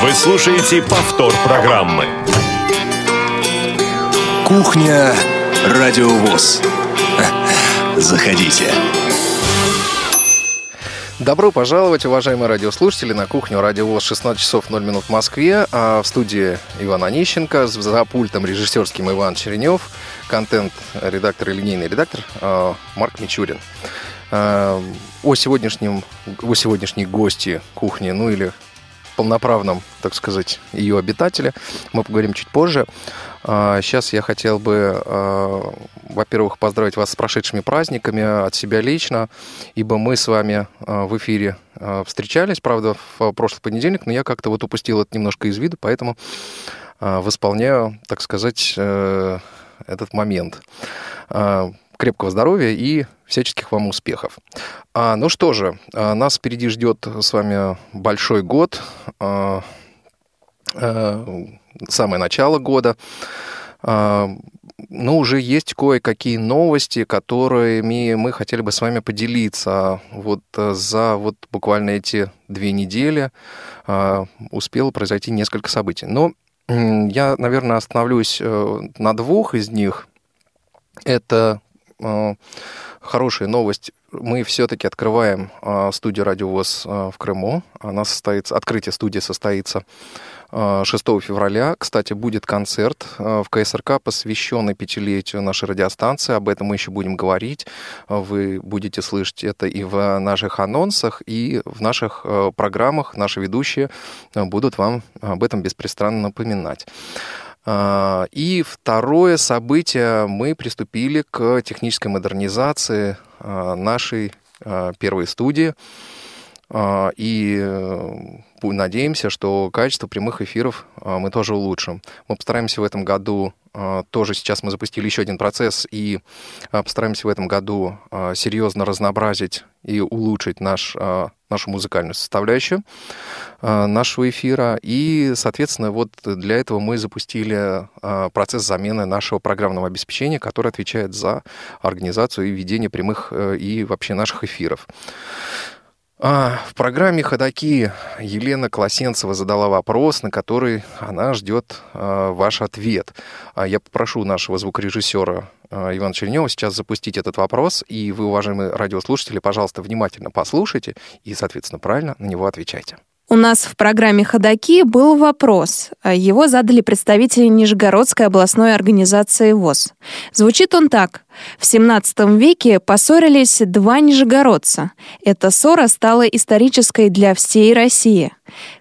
Вы слушаете повтор программы. Кухня Радиовоз. Заходите. Добро пожаловать, уважаемые радиослушатели, на кухню Радиовоз 16 часов 0 минут в Москве. А в студии Иван Онищенко, за пультом режиссерским Иван Черенев, контент-редактор и линейный редактор а, Марк Мичурин. А, о сегодняшнем, о сегодняшней гости кухни, ну или полноправном, так сказать, ее обитателе. Мы поговорим чуть позже. Сейчас а, я хотел бы, а, во-первых, поздравить вас с прошедшими праздниками от себя лично, ибо мы с вами а, в эфире встречались, правда, в прошлый понедельник, но я как-то вот упустил это немножко из виду, поэтому восполняю, так сказать, э, этот момент крепкого здоровья и всяческих вам успехов. А, ну что же, а, нас впереди ждет с вами большой год, а, а, самое начало года. А, ну, уже есть кое-какие новости, которыми мы хотели бы с вами поделиться. Вот а, за вот буквально эти две недели а, успело произойти несколько событий. Но я, наверное, остановлюсь э, на двух из них. Это хорошая новость. Мы все-таки открываем э, студию «Радиовоз» э, в Крыму. Она состоится, открытие студии состоится 6 февраля. Кстати, будет концерт в КСРК, посвященный пятилетию нашей радиостанции. Об этом мы еще будем говорить. Вы будете слышать это и в наших анонсах, и в наших программах. Наши ведущие будут вам об этом беспрестанно напоминать. А, и второе событие, мы приступили к технической модернизации а, нашей а, первой студии. И э, надеемся, что качество прямых эфиров мы тоже улучшим. Мы постараемся в этом году тоже сейчас мы запустили еще один процесс и постараемся в этом году серьезно разнообразить и улучшить наш нашу музыкальную составляющую нашего эфира. И, соответственно, вот для этого мы запустили процесс замены нашего программного обеспечения, который отвечает за организацию и ведение прямых э, и вообще наших эфиров. А, в программе «Ходоки» Елена Колосенцева задала вопрос, на который она ждет ваш ответ. А я попрошу нашего звукорежиссера Ивана Чернева сейчас запустить этот вопрос, и вы, уважаемые радиослушатели, пожалуйста, внимательно послушайте и, соответственно, правильно на него отвечайте. У нас в программе «Ходоки» был вопрос. Его задали представители Нижегородской областной организации ВОЗ. Звучит он так. В 17 веке поссорились два нижегородца. Эта ссора стала исторической для всей России.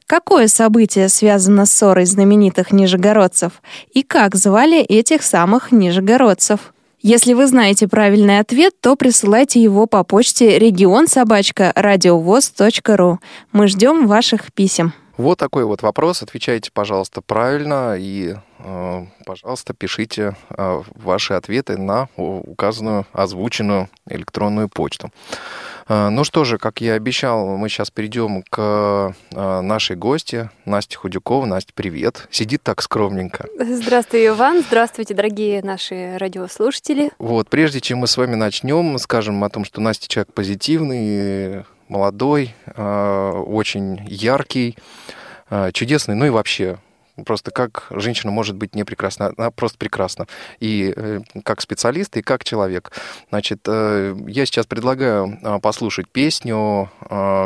Какое событие связано с ссорой знаменитых нижегородцев? И как звали этих самых нижегородцев? Если вы знаете правильный ответ, то присылайте его по почте регион собачка радиовоз.ру. Мы ждем ваших писем. Вот такой вот вопрос. Отвечайте, пожалуйста, правильно и, э, пожалуйста, пишите э, ваши ответы на указанную озвученную электронную почту. Э, ну что же, как я обещал, мы сейчас перейдем к э, нашей гости, Насте Худюкова. Настя, привет. Сидит так скромненько. Здравствуй, Иван. Здравствуйте, дорогие наши радиослушатели. Вот, прежде чем мы с вами начнем, скажем о том, что Настя человек позитивный, молодой, э, очень яркий, чудесный, ну и вообще Просто как женщина может быть не прекрасна, она просто прекрасна. И э, как специалист, и как человек. Значит, э, я сейчас предлагаю э, послушать песню,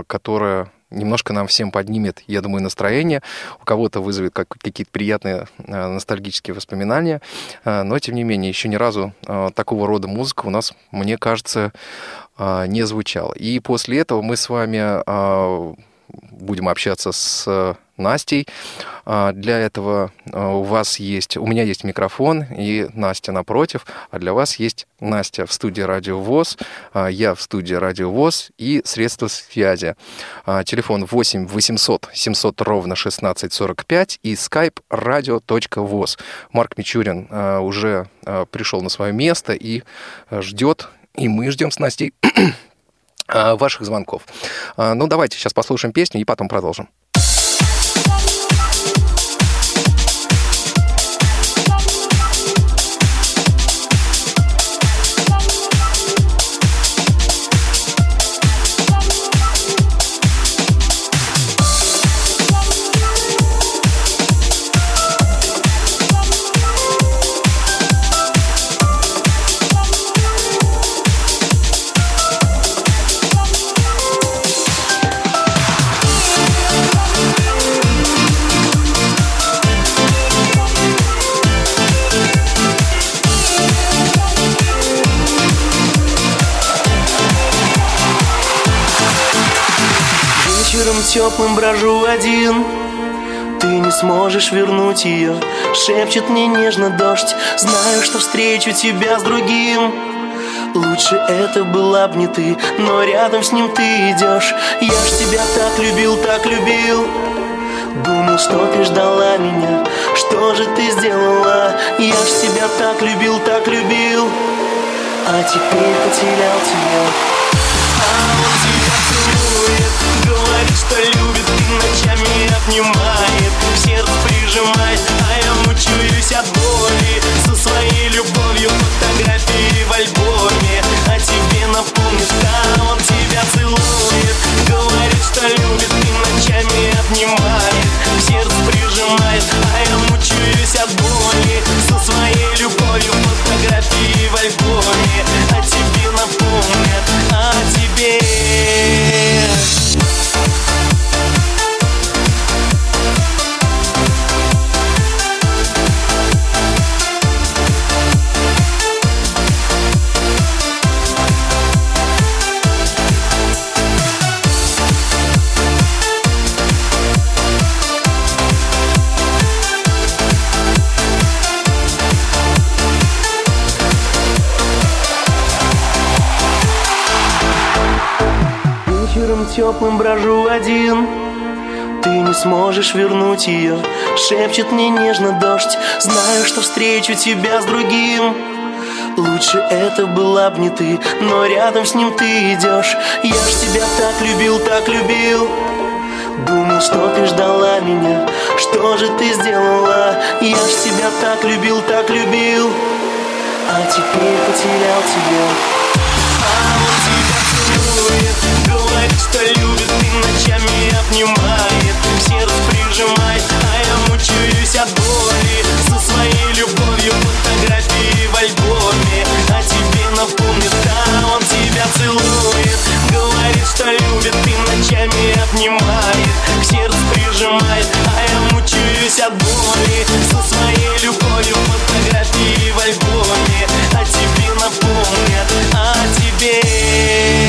которая немножко нам всем поднимет, я думаю, настроение. У кого-то вызовет как, какие-то приятные ностальгические воспоминания. Но, тем не менее, еще ни разу такого рода музыка у нас, мне кажется, не звучала. И после этого мы с вами будем общаться с Настей. А, для этого а, у вас есть, у меня есть микрофон и Настя напротив, а для вас есть Настя в студии Радио ВОЗ, а, я в студии Радио ВОЗ и средства связи. Телефон 8 800 700 ровно 1645 и skype radio.voz. Марк Мичурин уже пришел на свое место и ждет, и мы ждем с Настей ваших звонков. Ну, давайте сейчас послушаем песню и потом продолжим. Теплым брожу один. Ты не сможешь вернуть ее Шепчет мне нежно дождь. Знаю, что встречу тебя с другим. Лучше это была б не ты Но рядом с ним ты идешь Я ж тебя так любил, так любил. Думал, что ты ждала меня. Что же ты сделала? Я ж тебя так любил, так любил. А теперь потерял тебя. А он тебя целует что любит и ночами обнимает. Сердце прижимает, а я мучаюсь от боли. Со своей любовью фотографии в альбоме. А тебе напомнит, да, он тебя целует. Говорит, что любит и ночами обнимает. Сердце прижимает, а я мучаюсь от боли. Со своей любовью фотографии в альбоме. А тебе напомнят, а тебе теплым брожу один. Ты не сможешь вернуть ее Шепчет мне нежно дождь. Знаю, что встречу тебя с другим. Лучше это была б не ты Но рядом с ним ты идешь Я ж тебя так любил, так любил. Думал, что ты ждала меня. Что же ты сделала? Я ж тебя так любил, так любил. А теперь потерял тебя Что любит и ночами обнимает. Сердце прижимает, а я мучаюсь от боли. Со своей любовью фотографии в альбоме. А тебе напомнит, да, он тебя целует. Говорит, что любит и ночами обнимает. В сердце прижимает, а я мучаюсь от боли. Со своей любовью фотографии в альбоме. А тебе напомнят, а тебе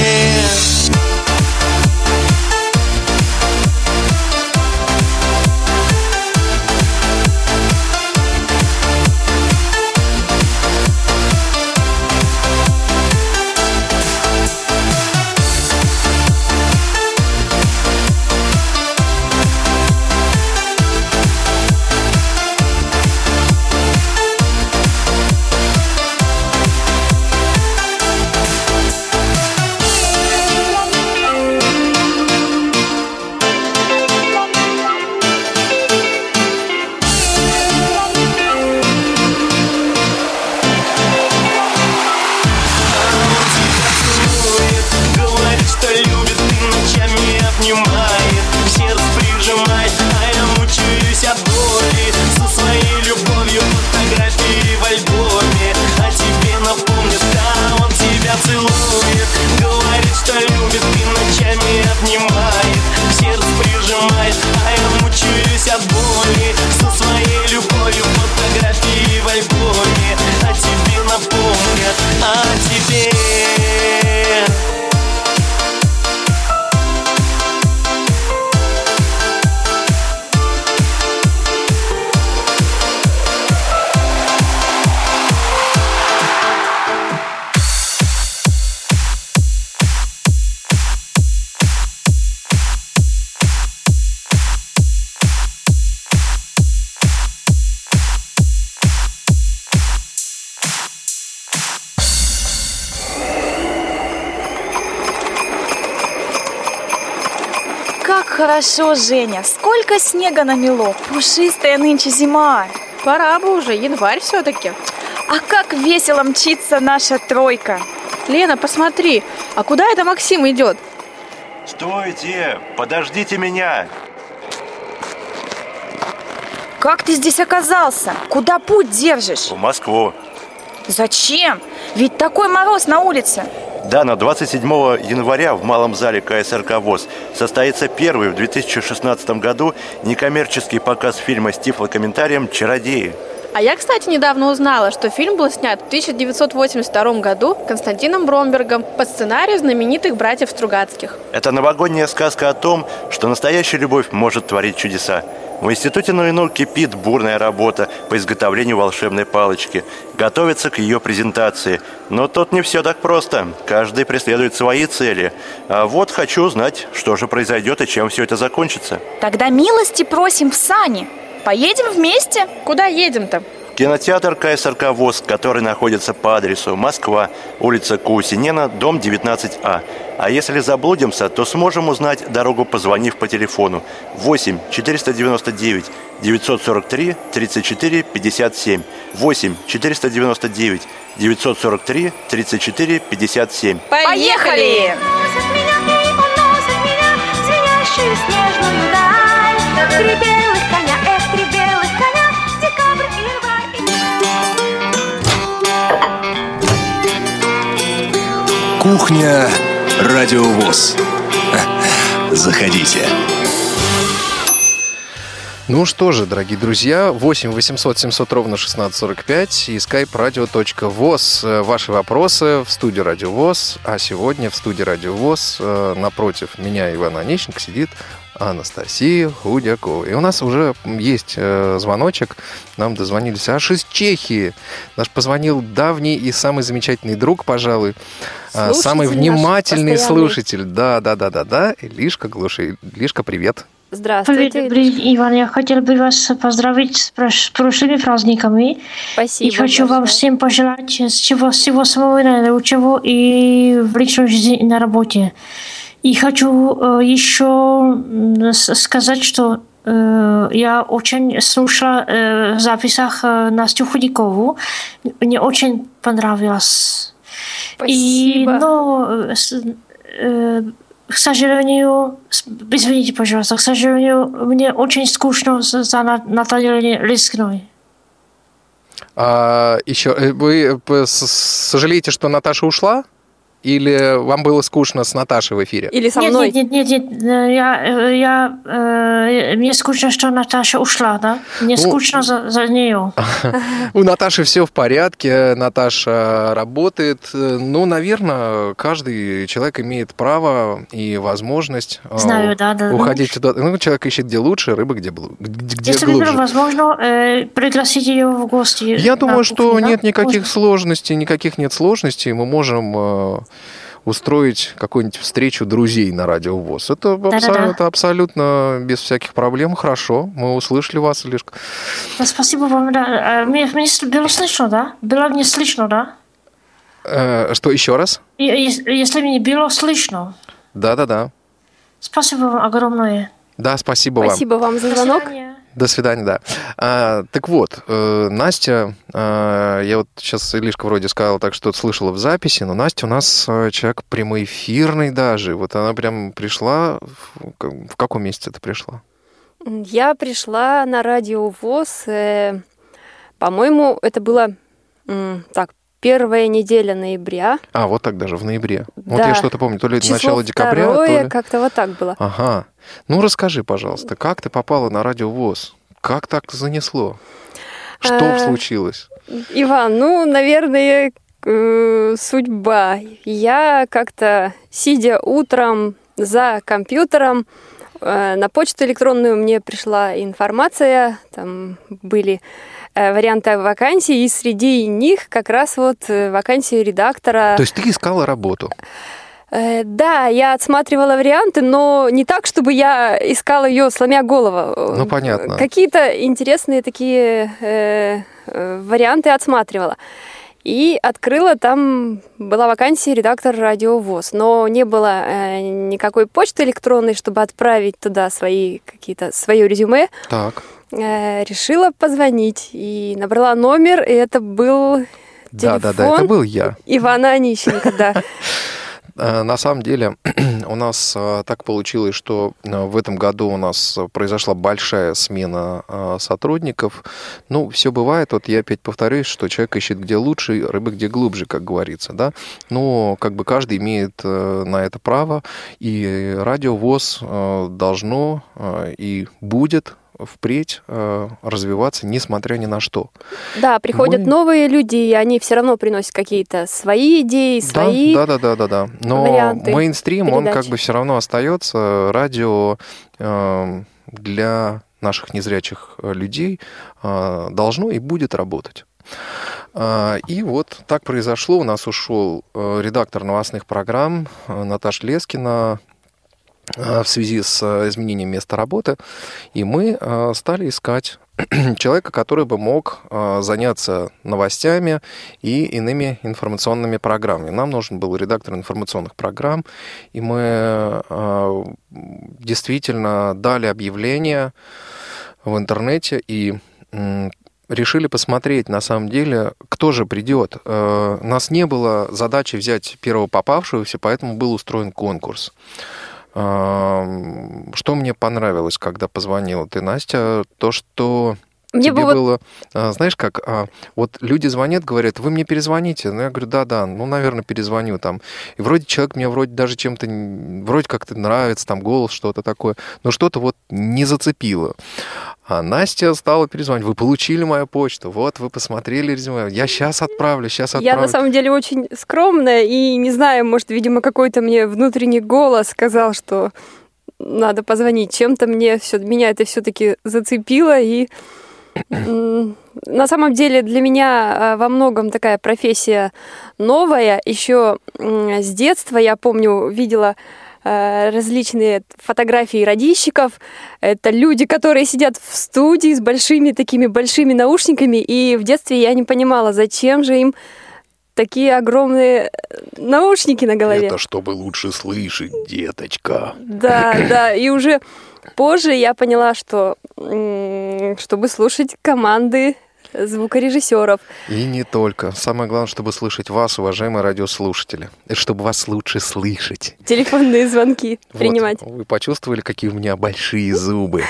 хорошо, Женя! Сколько снега намело! Пушистая нынче зима! Пора бы уже, январь все-таки. А как весело мчится наша тройка! Лена, посмотри, а куда это Максим идет? Стойте! Подождите меня! Как ты здесь оказался? Куда путь держишь? В Москву. Зачем? Ведь такой мороз на улице. Да, на 27 января в Малом зале КСРК ВОЗ состоится первый в 2016 году некоммерческий показ фильма с тифлокомментарием «Чародеи». А я, кстати, недавно узнала, что фильм был снят в 1982 году Константином Бромбергом по сценарию знаменитых братьев Стругацких. Это новогодняя сказка о том, что настоящая любовь может творить чудеса. В Институте Нурино кипит бурная работа по изготовлению волшебной палочки. Готовится к ее презентации. Но тут не все так просто. Каждый преследует свои цели. А вот хочу узнать, что же произойдет и чем все это закончится. Тогда милости просим в сани. Поедем вместе? Куда едем-то? Кинотеатр КСРК ВОЗ, который находится по адресу Москва, улица Кусинена, дом 19А. А если заблудимся, то сможем узнать дорогу, позвонив по телефону 8 499 943 34 57. 8 499 943 34 57. Поехали! даль. Три белых коня, Кухня Радиовоз. Заходите. Ну что же, дорогие друзья, 8 800 700 ровно 1645 и skype-radio.voz. Э, Ваши вопросы в студии Радио ВОЗ. А сегодня в студии Радио ВОЗ э, напротив меня, Ивана Онищенко, сидит Анастасия Худякова. И у нас уже есть э, звоночек. Нам дозвонились аж из Чехии. Наш позвонил давний и самый замечательный друг, пожалуй. а, Слушатель самый внимательный слушатель. Да, да, да, да, да. Илишка Глуши. Илишка, привет. Здравствуйте. Привет, добрый Иван. Я хотел бы вас поздравить с прош- прошлыми праздниками. Спасибо. И хочу вам всем пожелать всего, всего самого наилучшего и в личной жизни и на работе. И хочу э, еще сказать, что э, я очень слушала э, в записях Настю Худякову. Мне очень понравилось. И, Спасибо. но, с- э, к сожалению, извините, пожалуйста, к сожалению, мне очень скучно за за На- Натальей Лискной. А, еще, вы сожалеете, что Наташа ушла? Или вам было скучно с Наташей в эфире? Или со нет, мной. Нет, нет, нет, нет, я, э, я, э, мне скучно, что Наташа ушла, да? Мне Ну, скучно за, за нее. У Наташи все в порядке, Наташа работает. Ну, наверное, каждый человек имеет право и возможность э, Знаю, да, да. уходить туда. Ну, человек ищет где лучше, рыба где, где где Если глубже. возможно, э, пригласить ее в гости. Я думаю, что нет никаких сложностей, никаких нет сложностей. Мы можем э, устроить какую-нибудь встречу друзей на радио ВОЗ. Это, абсо- Да-да-да. это абсолютно без всяких проблем. Хорошо, мы услышали вас, Лишка. Да, спасибо вам, да. Э, Мне, мне было слышно, да? Было мне слышно, да? Э, что, еще раз? И- ес- Если мне было слышно, Да-да-да. спасибо вам огромное. Да, спасибо вам. Спасибо вам за звонок. До свидания, да. А, так вот, э, Настя, э, я вот сейчас Илишка вроде сказала так, что слышала в записи, но Настя у нас э, человек прямоэфирный даже. Вот она прям пришла, в, в каком месяце ты пришла? Я пришла на радио ВОЗ, э, по-моему, это было так, первая неделя ноября. А, вот так даже, в ноябре. Вот Да. я что-то помню, то ли Число начало декабря, то второе, ли... как-то вот так было. Ага. Ну, расскажи, пожалуйста, как ты попала на радио ВОЗ? Как так занесло? Что А, случилось? Иван, ну, наверное, э, судьба. Я как-то, сидя утром за компьютером, э, на почту электронную мне пришла информация, там были варианты вакансий, и среди них как раз вот э, вакансию редактора. То есть ты искала работу? Э, Да, я отсматривала варианты, но не так, чтобы я искала ее, сломя голову. Ну, понятно. Какие-то интересные такие э, э, варианты отсматривала. И открыла, там была вакансия редактор радиовоз, но не было э, никакой почты электронной, чтобы отправить туда свои какие-то свое резюме. Так. Э, решила позвонить и набрала номер, и это был Да, да, да, это телефон был я. Ивана Онищенко, да. Э, На самом деле у нас э, так получилось, что в этом году у нас произошла большая смена сотрудников. Ну, все бывает. Вот я опять повторюсь, что человек ищет где лучше, рыба где глубже, как говорится, да. Но как бы каждый имеет на это право, и радио ВОЗ э, должно и будет впредь э, развиваться, несмотря ни на что. Да, приходят Мы- новые люди, и они все равно приносят какие-то свои идеи, свои... Да, да, да, да, да. Но мейнстрим, он передач. как бы все равно остается. Радио э, для наших незрячих э, людей должно и будет работать. И вот так произошло. У нас ушел редактор новостных программ Наташа Лескина в связи с э, изменением места работы. И мы э, стали искать человека, который бы мог э, заняться новостями и иными информационными программами. Нам нужен был редактор информационных программ, и мы э, действительно дали объявление в интернете и решили посмотреть, на самом деле, кто же придет. Э, У нас не было задачи взять первого попавшегося, поэтому был устроен конкурс. Что мне понравилось, когда позвонила ты, Настя, то, что Мне тебе бы было, а, знаешь, как, а, вот люди звонят, говорят, вы мне перезвоните. Ну, я говорю, да-да, ну, наверное, перезвоню там. И вроде человек мне вроде даже чем-то, вроде как-то нравится, там, голос, что-то такое, но что-то вот не зацепило. А Настя стала перезвонить, вы получили мою почту, вот, вы посмотрели резюме, я сейчас отправлю, сейчас отправлю. Я на самом деле очень скромная и не знаю, может, видимо, какой-то мне внутренний голос сказал, что надо позвонить. Чем-то мне все, меня это все-таки зацепило и на самом деле для меня а, во многом такая профессия новая. Еще с детства я помню видела различные фотографии радищиков. Это люди, которые сидят в студии с большими такими большими наушниками. И в детстве я не понимала, зачем же им такие огромные э, наушники на голове. Это чтобы лучше слышать, деточка. Да, да. И уже позже я поняла, что чтобы слушать команды звукорежиссеров. И не только. Самое главное, чтобы слышать вас, уважаемые радиослушатели. И чтобы вас лучше слышать. Телефонные звонки Вот. принимать. Вы почувствовали, какие у меня большие зубы.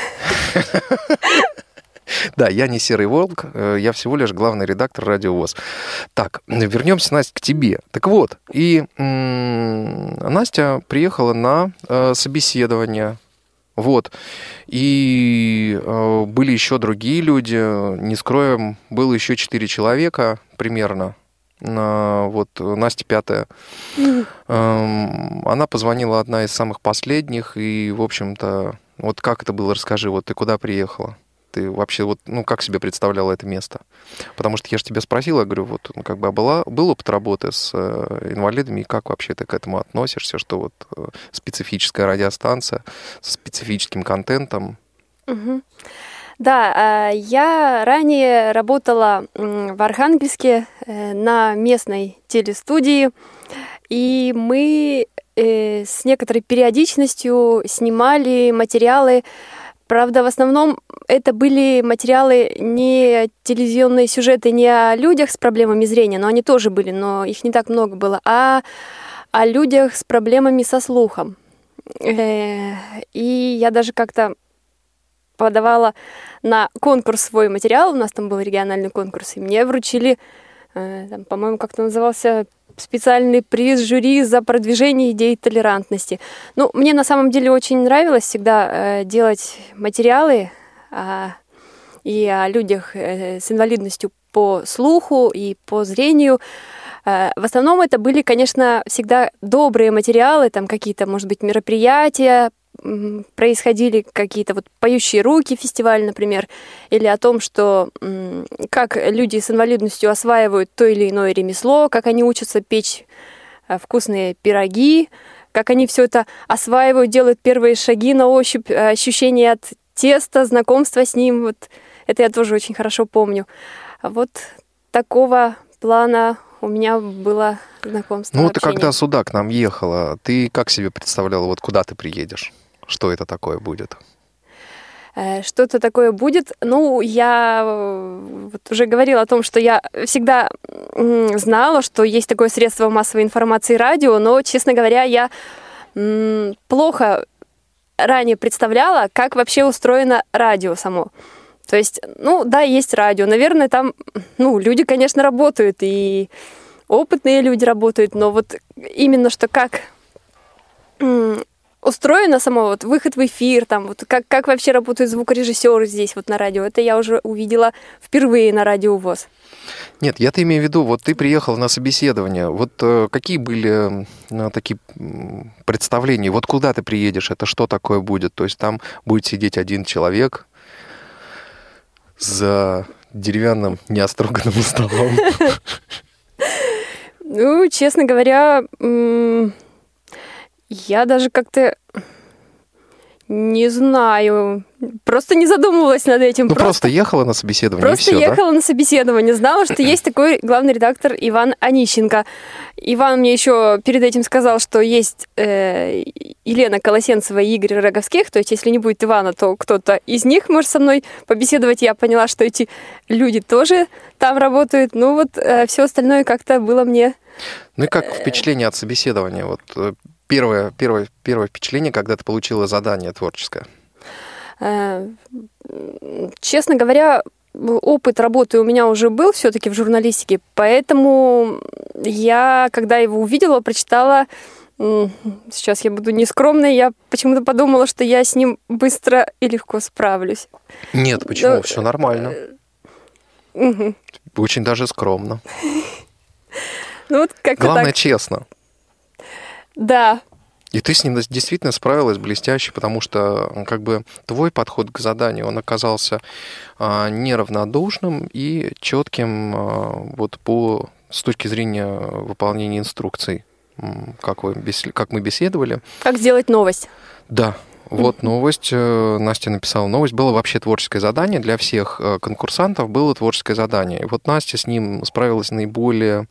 Да, я не серый волк, э, я всего лишь главный редактор Радио ВОЗ. Так, вернемся, Настя, к тебе. Так вот, и м, Настя приехала на э, собеседование. Вот. И э, были еще другие люди, не скроем, было еще четыре человека примерно. На- вот Настя пятая. Эм, Она позвонила одна из самых последних, и, в общем-то, вот как это было, расскажи, вот ты куда приехала? Ты вообще вот, ну, как себе представляла это место? Потому что я же тебя спросил, я говорю, вот, ну, как бы, а была, был опыт работы с э, инвалидами, и как вообще ты к этому относишься, что вот э, специфическая радиостанция со специфическим контентом, Мгм. Да, а, я ранее работала в Архангельске э, на местной телестудии, и мы с некоторой периодичностью снимали материалы. Правда, в основном это были материалы не телевизионные сюжеты не о людях с проблемами зрения, но они тоже были, но их не так много было, а о людях с проблемами со слухом. Э, И я даже как-то подавала на конкурс свой материал, у нас там был региональный конкурс, и мне вручили, э, по-моему, как-то назывался специальный приз жюри за продвижение идей толерантности. Ну, мне на самом деле очень нравилось всегда э, делать материалы а, и о людях э, с инвалидностью по слуху и по зрению. Э, В основном это были, конечно, всегда добрые материалы, там какие-то, может быть, мероприятия, происходили какие-то вот поющие руки фестиваль, например, или о том, что как люди с инвалидностью осваивают то или иное ремесло, как они учатся печь э, вкусные пироги, как они все это осваивают, делают первые шаги на ощупь, э, ощущение от теста, знакомство с ним, вот это я тоже очень хорошо помню. А Вот такого плана у меня было знакомство. Ну, ты общение. когда сюда к нам ехала, ты как себе представляла, вот куда ты приедешь? Что это такое будет? Э, что-то такое будет. Ну, я э, вот уже говорила о том, что я всегда знала, что есть такое средство массовой информации радио, но, честно говоря, я плохо ранее представляла, как вообще устроено радио само. То есть, ну, да, есть радио. Наверное, там, ну, люди, конечно, работают, и опытные люди работают, но вот именно что как устроено само вот выход в эфир, там вот как, как вообще работают звукорежиссеры здесь вот на радио, это я уже увидела впервые на радио ВОЗ. Нет, я-то имею в виду, вот ты приехал на собеседование, вот э, какие были э, такие представления, вот куда ты приедешь, это что такое будет? То есть там будет сидеть один человек за деревянным неостроганным столом. Ну, честно говоря, я даже как-то не знаю, просто не задумывалась над этим. Ну, просто ехала на собеседование, Просто все, да? ехала на собеседование, знала, что есть такой главный редактор Иван Онищенко. Иван мне еще перед этим сказал, что есть э, Елена Колосенцева и Игорь Роговских, то есть если не будет Ивана, то кто-то из них может со мной побеседовать. Я поняла, что эти люди тоже там работают. Ну вот все остальное как-то было мне... Ну и как впечатление от собеседования? Вот э, первое, первое, первое впечатление, когда ты получила задание творческое. Э, Честно говоря, опыт работы у меня уже был все-таки в журналистике, поэтому я, когда его увидела, прочитала, сейчас я буду нескромной, я почему-то подумала, что я с ним быстро и легко справлюсь. Нет, почему? Ну, Все нормально. Мгм. Очень даже скромно. Ну вот как-то Главное, так. честно. Да, И ты с ним действительно справилась блестяще, потому что как бы твой подход к заданию, он оказался а, неравнодушным и четким а, вот по с точки зрения выполнения инструкций, как, вы, как мы беседовали. как сделать новость. Да, вот новость. э, Настя написала новость. Было вообще творческое задание для всех э, конкурсантов. Было творческое задание. И вот Настя с ним справилась наиболее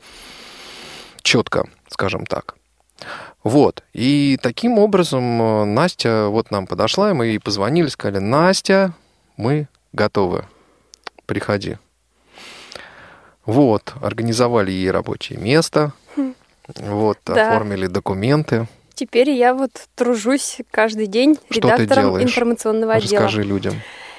четко, скажем так. Вот. И таким образом э, Настя вот нам подошла, и мы ей позвонили, сказали, Настя, мы готовы, приходи. Вот, организовали ей рабочее место, вот, Да. оформили документы. Теперь я вот тружусь каждый день Что редактором информационного отдела. Расскажи людям.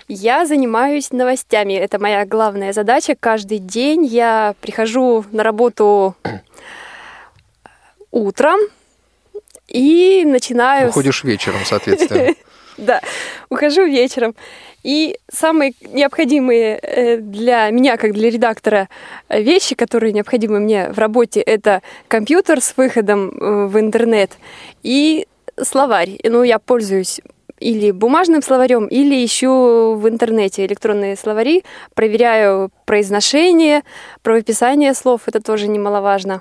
Я занимаюсь новостями. Это моя главная задача. Каждый день я прихожу на работу утром и начинаю... Уходишь вечером, соответственно. Да, ухожу вечером. И самые необходимые э, для меня, как для редактора, э, вещи, которые необходимы мне в работе, это компьютер с выходом э, в интернет и словарь. Ну, я пользуюсь или бумажным словарем, или ищу в интернете электронные словари, проверяю произношение, правописание слов, это тоже немаловажно.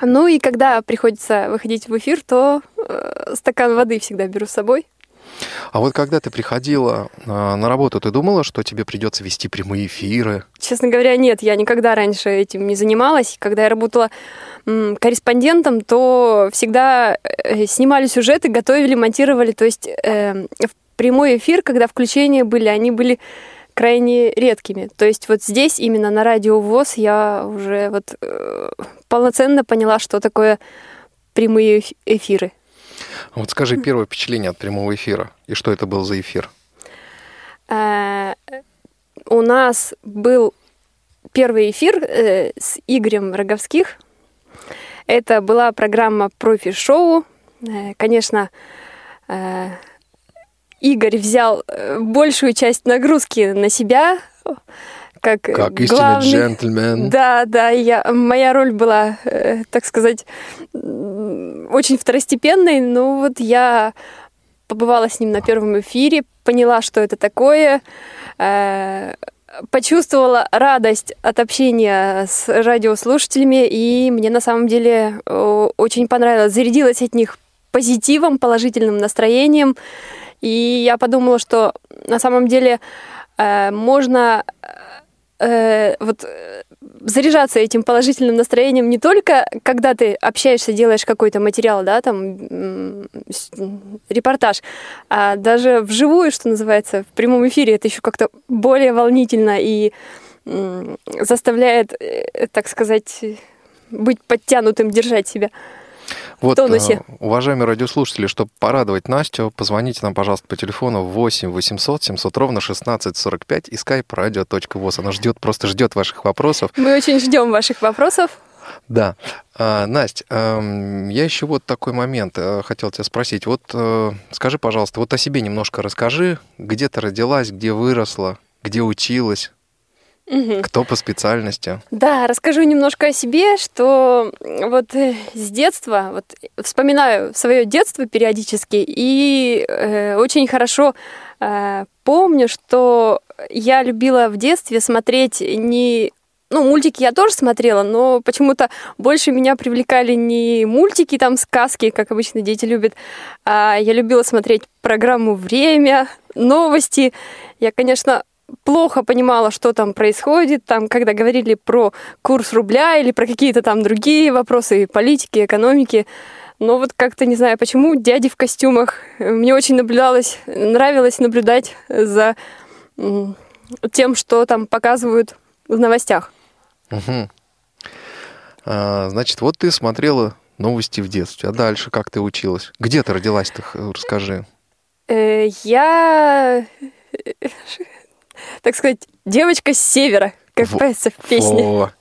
Ну и когда приходится выходить в эфир, то э, стакан воды всегда беру с собой. А вот когда ты приходила а, на работу, ты думала, что тебе придется вести прямые эфиры? Честно говоря, нет, я никогда раньше этим не занималась. Когда я работала корреспондентом, то всегда э, снимали сюжеты, готовили, монтировали. То есть э, в прямой эфир, когда включения были, они были крайне редкими. То есть вот здесь, именно на радио ВОЗ, я уже вот э, полноценно поняла, что такое прямые эф- эфиры. Вот скажи первое впечатление от прямого эфира. И что это был за эфир? Э, У нас был первый эфир э, с Игорем Роговских. Это была программа профи-шоу. Э, Конечно, Игорь взял большую часть нагрузки на себя, как, э, Как истинный главный. джентльмен. Да, да, я, моя роль была, э, так сказать, очень второстепенной, но вот я побывала с ним на первом эфире, поняла, что это такое, э, почувствовала радость от общения с радиослушателями, и мне на самом деле э, очень понравилось, зарядилась от них позитивом, положительным настроением, и я подумала, что на самом деле э, можно э, вот э, заряжаться этим положительным настроением не только когда ты общаешься, делаешь какой-то материал, да, там м, репортаж, а даже вживую, что называется, в прямом эфире это еще как-то более волнительно и м, заставляет, э, так сказать, быть подтянутым, держать себя. Вот, тонусе. э, уважаемые радиослушатели, чтобы порадовать Настю, позвоните нам, пожалуйста, по телефону 8 800 700 ровно 1645 и skype radio.voz. Она ждет, просто ждет ваших вопросов. Мы очень ждем ваших вопросов. Да. А, Насть, ам, я еще вот такой момент э, хотел тебя спросить. Вот э, скажи, пожалуйста, вот о себе немножко расскажи. Где ты родилась, где выросла, где училась, Мгм. кто по специальности? Да, расскажу немножко о себе, что вот э, с детства, вот вспоминаю свое детство периодически и э, очень хорошо э, помню, что я любила в детстве смотреть не ну, мультики я тоже смотрела, но почему-то больше меня привлекали не мультики, там, сказки, как обычно дети любят, а я любила смотреть программу «Время», новости. Я, конечно, плохо понимала, что там происходит, там, когда говорили про курс рубля или про какие-то там другие вопросы политики, экономики. Но вот как-то не знаю, почему дяди в костюмах. Мне очень наблюдалось, нравилось наблюдать за тем, что там показывают в новостях. Мгм. А, Значит, вот ты смотрела новости в детстве, а дальше как ты училась? Где ты родилась-то, расскажи. Э, Я, э, так сказать, девочка с севера, как Во- поется в песне. Во.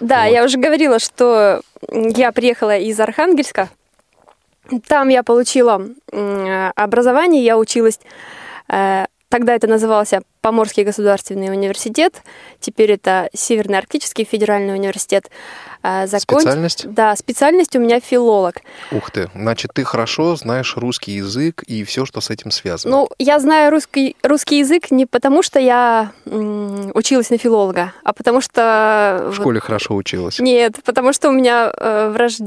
Да, я уже говорила, что я приехала из Архангельска. Там я получила м, образование, я училась, э, тогда это назывался Поморский государственный университет, теперь это Северный Арктический федеральный университет. Э, законч- Специальность? Да, специальность у меня филолог. Ух ты, значит, ты хорошо знаешь русский язык и все, что с этим связано. Ну, я знаю русский, русский язык не потому, что я м, училась на филолога, а потому что... в школе хорошо училась. Нет, потому что у меня э, в рож-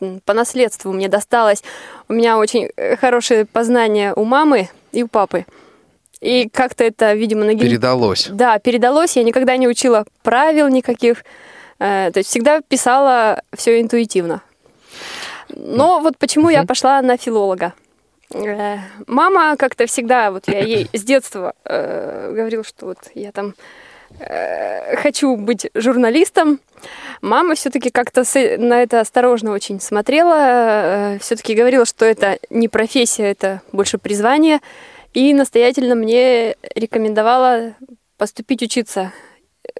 м, по наследству мне досталось. У меня очень э, хорошее познание у мамы и у папы. И как-то это, видимо, на ген- Передалось. Да, передалось. Я никогда не учила правил никаких. Э, то есть всегда писала все интуитивно. Но вот почему я пошла на филолога. Э, Мама как-то всегда, вот я ей с детства э, говорила, что вот я там э, хочу быть журналистом. Мама все-таки как-то на это осторожно очень смотрела, все-таки говорила, что это не профессия, это больше призвание, и настоятельно мне рекомендовала поступить учиться,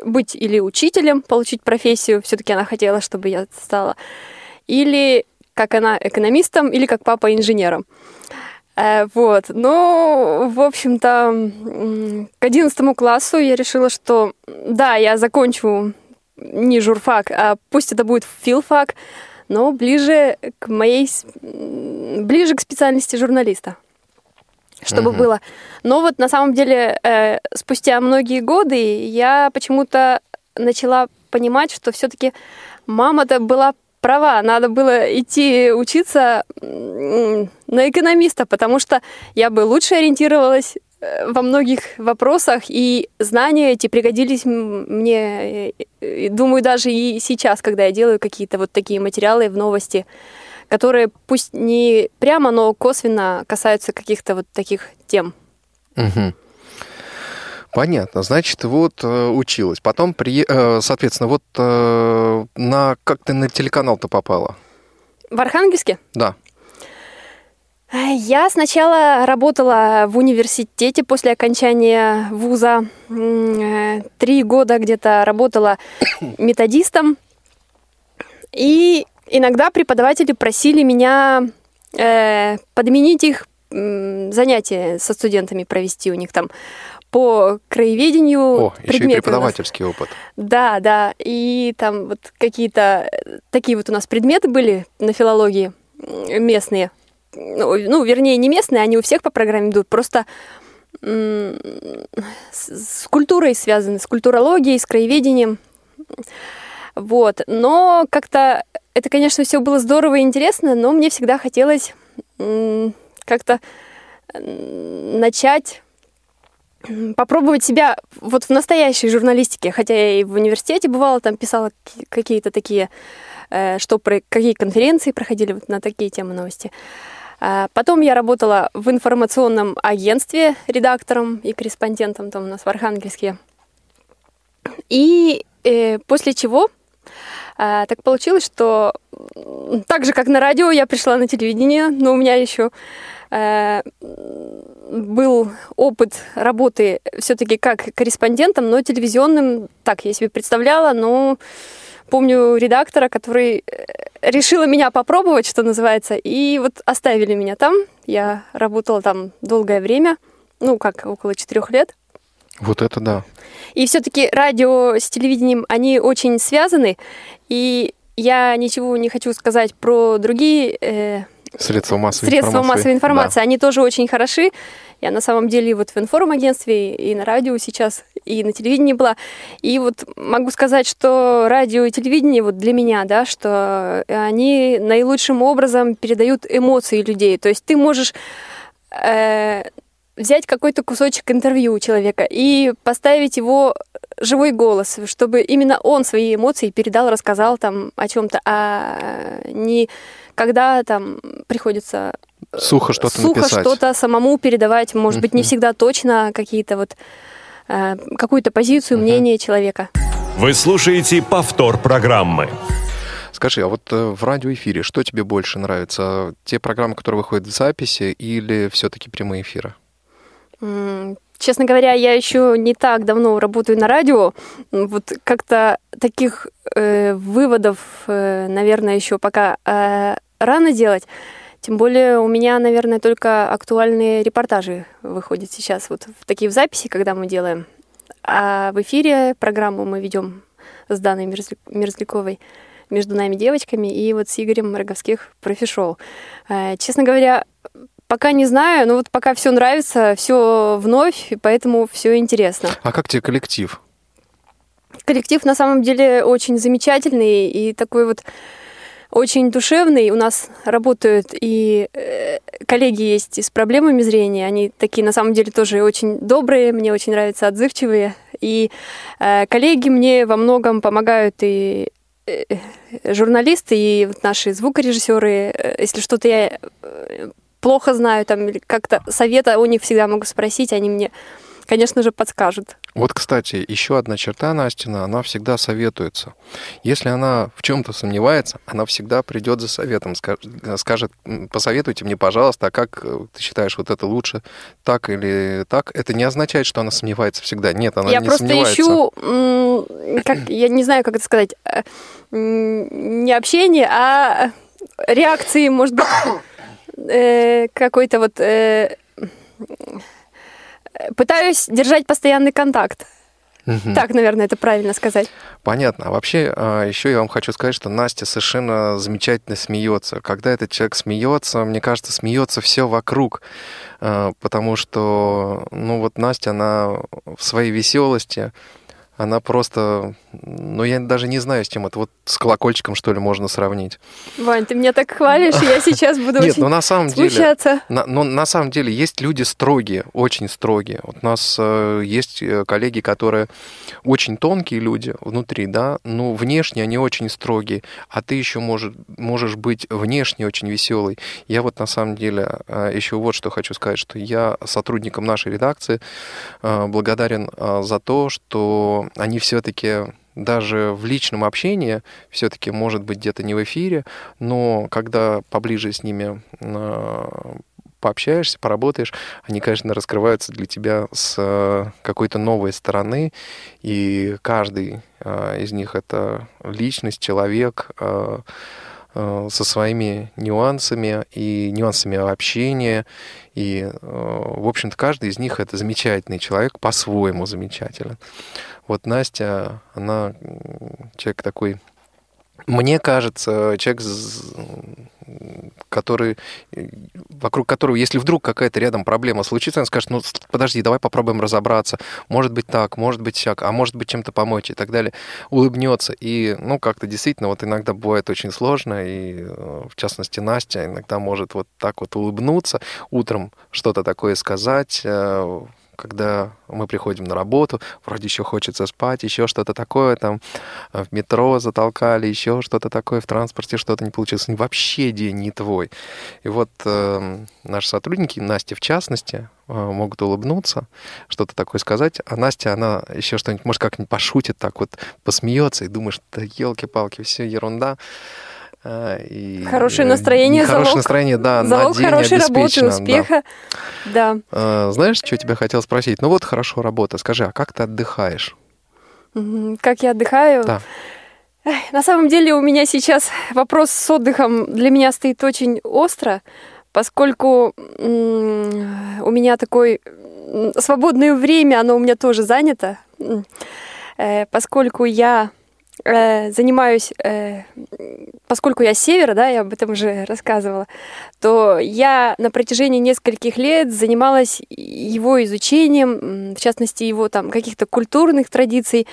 быть или учителем, получить профессию, все-таки она хотела, чтобы я стала, или как она экономистом, или как папа инженером. Э, Вот, ну, в общем-то, к 11 классу я решила, что да, я закончу не журфак, а пусть это будет филфак, но ближе к моей, ближе к специальности журналиста, чтобы Мгм. было. Но вот на самом деле э, спустя многие годы я почему-то начала понимать, что все-таки мама-то была права, надо было идти учиться на экономиста, потому что я бы лучше ориентировалась э, во многих вопросах, и знания эти пригодились мне, э, думаю, даже и сейчас, когда я делаю какие-то вот такие материалы в новости, которые пусть не прямо, но косвенно касаются каких-то вот таких тем. Мгм. Понятно. Значит, вот э, училась. Потом, при... э, соответственно, вот э, на как ты на телеканал-то попала? В Архангельске Да. Я сначала работала в университете после окончания вуза. Три года где-то работала методистом. И иногда преподаватели просили меня э, подменить их м, занятия со студентами, провести у них там по краеведению. О, еще и преподавательский опыт. Да, да. И там вот какие-то э, такие вот у нас предметы были на филологии местные. Ну, ну, вернее, не местные, они у всех по программе идут. Просто м, с культурой связаны, с культурологией, с краеведением. Вот. Но как-то это, конечно, все было здорово и интересно, но мне всегда хотелось как-то начать попробовать себя вот в настоящей журналистике, хотя я и в университете бывала, там писала ки- какие-то такие, э, что про какие конференции проходили вот на такие темы новости. А Потом я работала в информационном агентстве редактором и корреспондентом там у нас в Архангельске. И э, после чего так получилось, что так же, как на радио, я пришла на телевидение, но у меня еще э, был опыт работы все-таки как корреспондентом, но телевизионным, так я себе представляла, но помню редактора, который э, решила меня попробовать, что называется, и вот оставили меня там. Я работала там долгое время, ну, как около четырех лет. Вот это да. И все-таки радио с телевидением, они очень связаны. И я ничего не хочу сказать про другие э, Средства массовой средства информации. массовой информации. Они тоже очень хороши. Я на самом деле вот в информагентстве и на радио сейчас, и на телевидении была. И вот могу сказать, что радио и телевидение вот для меня, да, что они наилучшим образом передают эмоции людей. То есть ты можешь э, взять какой-то кусочек интервью у человека и поставить его живой голос, чтобы именно он свои эмоции передал, рассказал там о чем-то, а не когда там приходится э, Сухо что-то сухо написать. что-то самому передавать, может быть, не всегда точно какие-то вот э, какую-то позицию, мнение человека. Вы слушаете повтор программы. Скажи, а вот э, в радиоэфире что тебе больше нравится? Те программы, которые выходят в записи, или все-таки прямые эфиры? Честно говоря, я еще не так давно работаю на радио. Вот как-то таких э, выводов, э, наверное, еще пока э, рано делать. Тем более у меня, наверное, только актуальные репортажи выходят сейчас вот в такие в записи, когда мы делаем. А в эфире программу мы ведем с Даной Мерзля- Мерзляковой между нами девочками и вот с Игорем Роговских профи-шоу. Э, Честно говоря, пока не знаю, но вот пока все нравится, все вновь, и поэтому все интересно. А как тебе коллектив? Коллектив на самом деле очень замечательный и такой вот очень душевный. У нас работают и э, коллеги есть и с проблемами зрения. Они такие на самом деле тоже очень добрые, мне очень нравятся отзывчивые. И э, коллеги мне во многом помогают и э, журналисты, и вот наши звукорежиссеры. Если что-то я плохо знаю, там, или как-то совета у них всегда могу спросить, они мне, конечно же, подскажут. Вот, кстати, еще одна черта Настина, она всегда советуется. Если она в чем-то сомневается, она всегда придет за советом, ска- скажет, «М, посоветуйте мне, пожалуйста, а как э, ты считаешь, вот это лучше, так или так? Это не означает, что она сомневается всегда. Нет, она я не просто сомневается. ищу, м, как, я не знаю, как это сказать, э, не общение, а реакции, может быть, э, какой-то вот... э, Пытаюсь держать постоянный контакт. Мгм. Так, наверное, это правильно сказать. Понятно. А вообще, еще я вам хочу сказать, что Настя совершенно замечательно смеется. Когда этот человек смеется, мне кажется, смеется все вокруг. А, Потому что, ну вот Настя, она в своей веселости, она просто, ну я даже не знаю, с чем это, вот с колокольчиком, что ли, можно сравнить. Вань, ты меня так хвалишь, я сейчас буду Нет, ну на самом деле, на, ну, на самом деле есть люди строгие, очень строгие. Вот у нас э, есть э, коллеги, которые очень тонкие люди внутри, да, но внешне они очень строгие, а ты еще может, можешь быть внешне очень веселый. Я вот на самом деле э, еще вот что хочу сказать, что я сотрудникам нашей редакции э, благодарен э, за то, что они все-таки даже в личном общении, все-таки, может быть, где-то не в эфире, но когда поближе с ними э, пообщаешься, поработаешь, они, конечно, раскрываются для тебя с э, какой-то новой стороны, и каждый э, из них это личность, человек со своими нюансами и нюансами общения, и, в общем-то, каждый из них это замечательный человек, по-своему замечателен. Вот Настя, она человек такой, мне кажется, человек, который, э, вокруг которого, если вдруг какая-то рядом проблема случится, он скажет, ну, подожди, давай попробуем разобраться. Может быть так, может быть всяк, а может быть чем-то помочь и так далее. Улыбнется. И, ну, как-то действительно, вот иногда бывает очень сложно, и, э, в частности, Настя иногда может вот так вот улыбнуться, утром что-то такое сказать, э, когда мы приходим на работу, вроде еще хочется спать, еще что-то такое, там э, в метро затолкали, еще что-то такое, в транспорте что-то не получилось. Ну, Вообще день не твой. И вот э, наши сотрудники, Настя в частности, э, могут улыбнуться, что-то такое сказать, а Настя, она еще что-нибудь, может, как-нибудь пошутит так вот, посмеется, и думаешь, да елки-палки, все ерунда. А, и, Хорошее э, настроение, и хорошее залог- настроение, да, на Залог день хорошей работы, обеспечено, да. успеха. Да. А, Знаешь, что я тебя хотел спросить? Ну вот хорошо работа. Скажи, а как ты отдыхаешь? Как я отдыхаю? Да. На самом деле у меня сейчас вопрос с отдыхом для меня стоит очень остро, поскольку у меня такое свободное время, оно у меня тоже занято, э, поскольку я э, занимаюсь, э, поскольку я с севера, да, я об этом уже рассказывала, то я на протяжении нескольких лет занималась его изучением, в частности, его там каких-то культурных традиций.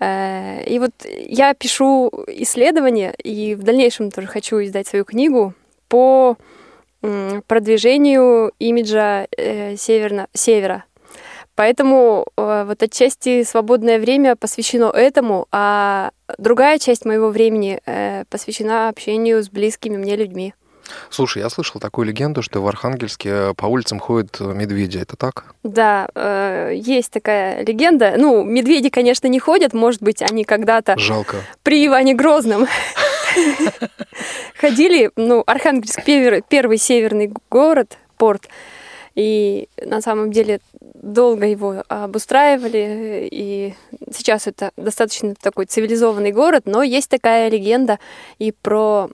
Э, И вот я пишу исследования, и в дальнейшем тоже хочу издать свою книгу по продвижению имиджа э, северно- севера. Поэтому э, вот отчасти свободное время посвящено этому, а другая часть моего времени э, посвящена общению с близкими мне людьми. Слушай, я слышал такую легенду, что в Архангельске э, по улицам ходят э, медведи. Это так? Да, э, есть такая легенда. Ну, медведи, конечно, не ходят, может быть, они когда-то Жалко. при Иване Грозном ходили. Ну, Архангельск первый северный город, порт. И на самом деле долго его обустраивали, и сейчас это достаточно такой цивилизованный город, но есть такая легенда, и про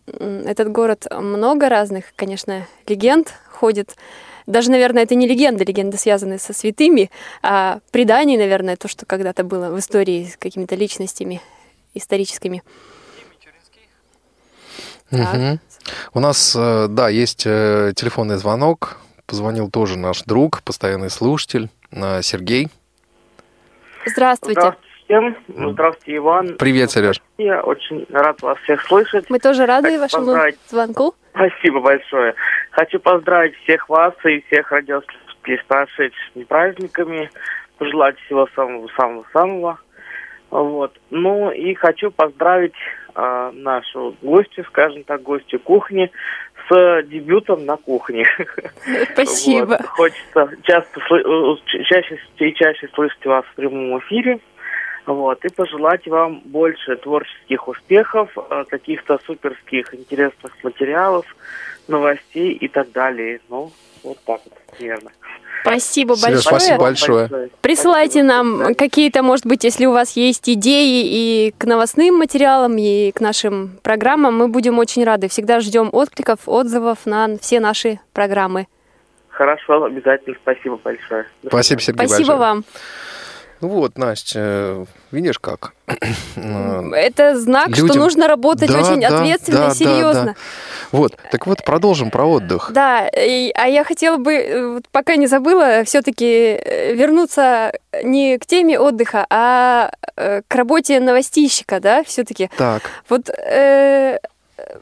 этот город много разных, конечно, легенд ходит. Даже, наверное, это не легенда, легенды связаны со святыми, а предание, наверное, то, что когда-то было в истории с какими-то личностями историческими. Мгм. У нас, э, да, есть э, телефонный звонок. Позвонил тоже наш друг, постоянный слушатель, э, Сергей. Здравствуйте. Здравствуйте всем. Здравствуйте, Иван. Привет, Сереж. Я очень рад вас всех слышать. Мы тоже рады Хочу вашему поздравить. звонку. Спасибо большое. Хочу поздравить всех вас и всех радиослушателей с прошедшими праздниками. Пожелать всего самого-самого-самого. Вот. Ну и хочу поздравить а, нашу гостью, скажем так, гостью кухни с дебютом на кухне. Спасибо. Вот. Хочется часто э, чаще и чаще слышать вас в прямом эфире. Вот, и пожелать вам больше творческих успехов, э, каких-то суперских интересных материалов, новостей и так далее. Ну, вот так вот, примерно. Спасибо большое. спасибо большое. Присылайте нам какие-то, может быть, если у вас есть идеи и к новостным материалам, и к нашим программам, мы будем очень рады. Всегда ждем откликов, отзывов на все наши программы. Хорошо, обязательно спасибо большое. Спасибо, Сергей, Спасибо большое. вам. Ну вот, Настя, э, видишь как? Э, Это знак, что Людям- нужно работать Да, очень да, ответственно да, и да, серьезно. да. Вот, так вот, продолжим про отдых. Да, и- а я хотела бы, э, вот пока не забыла, все-таки вернуться не к теме отдыха, а э, к работе новостищика, да, все-таки. Так, Вот э, э,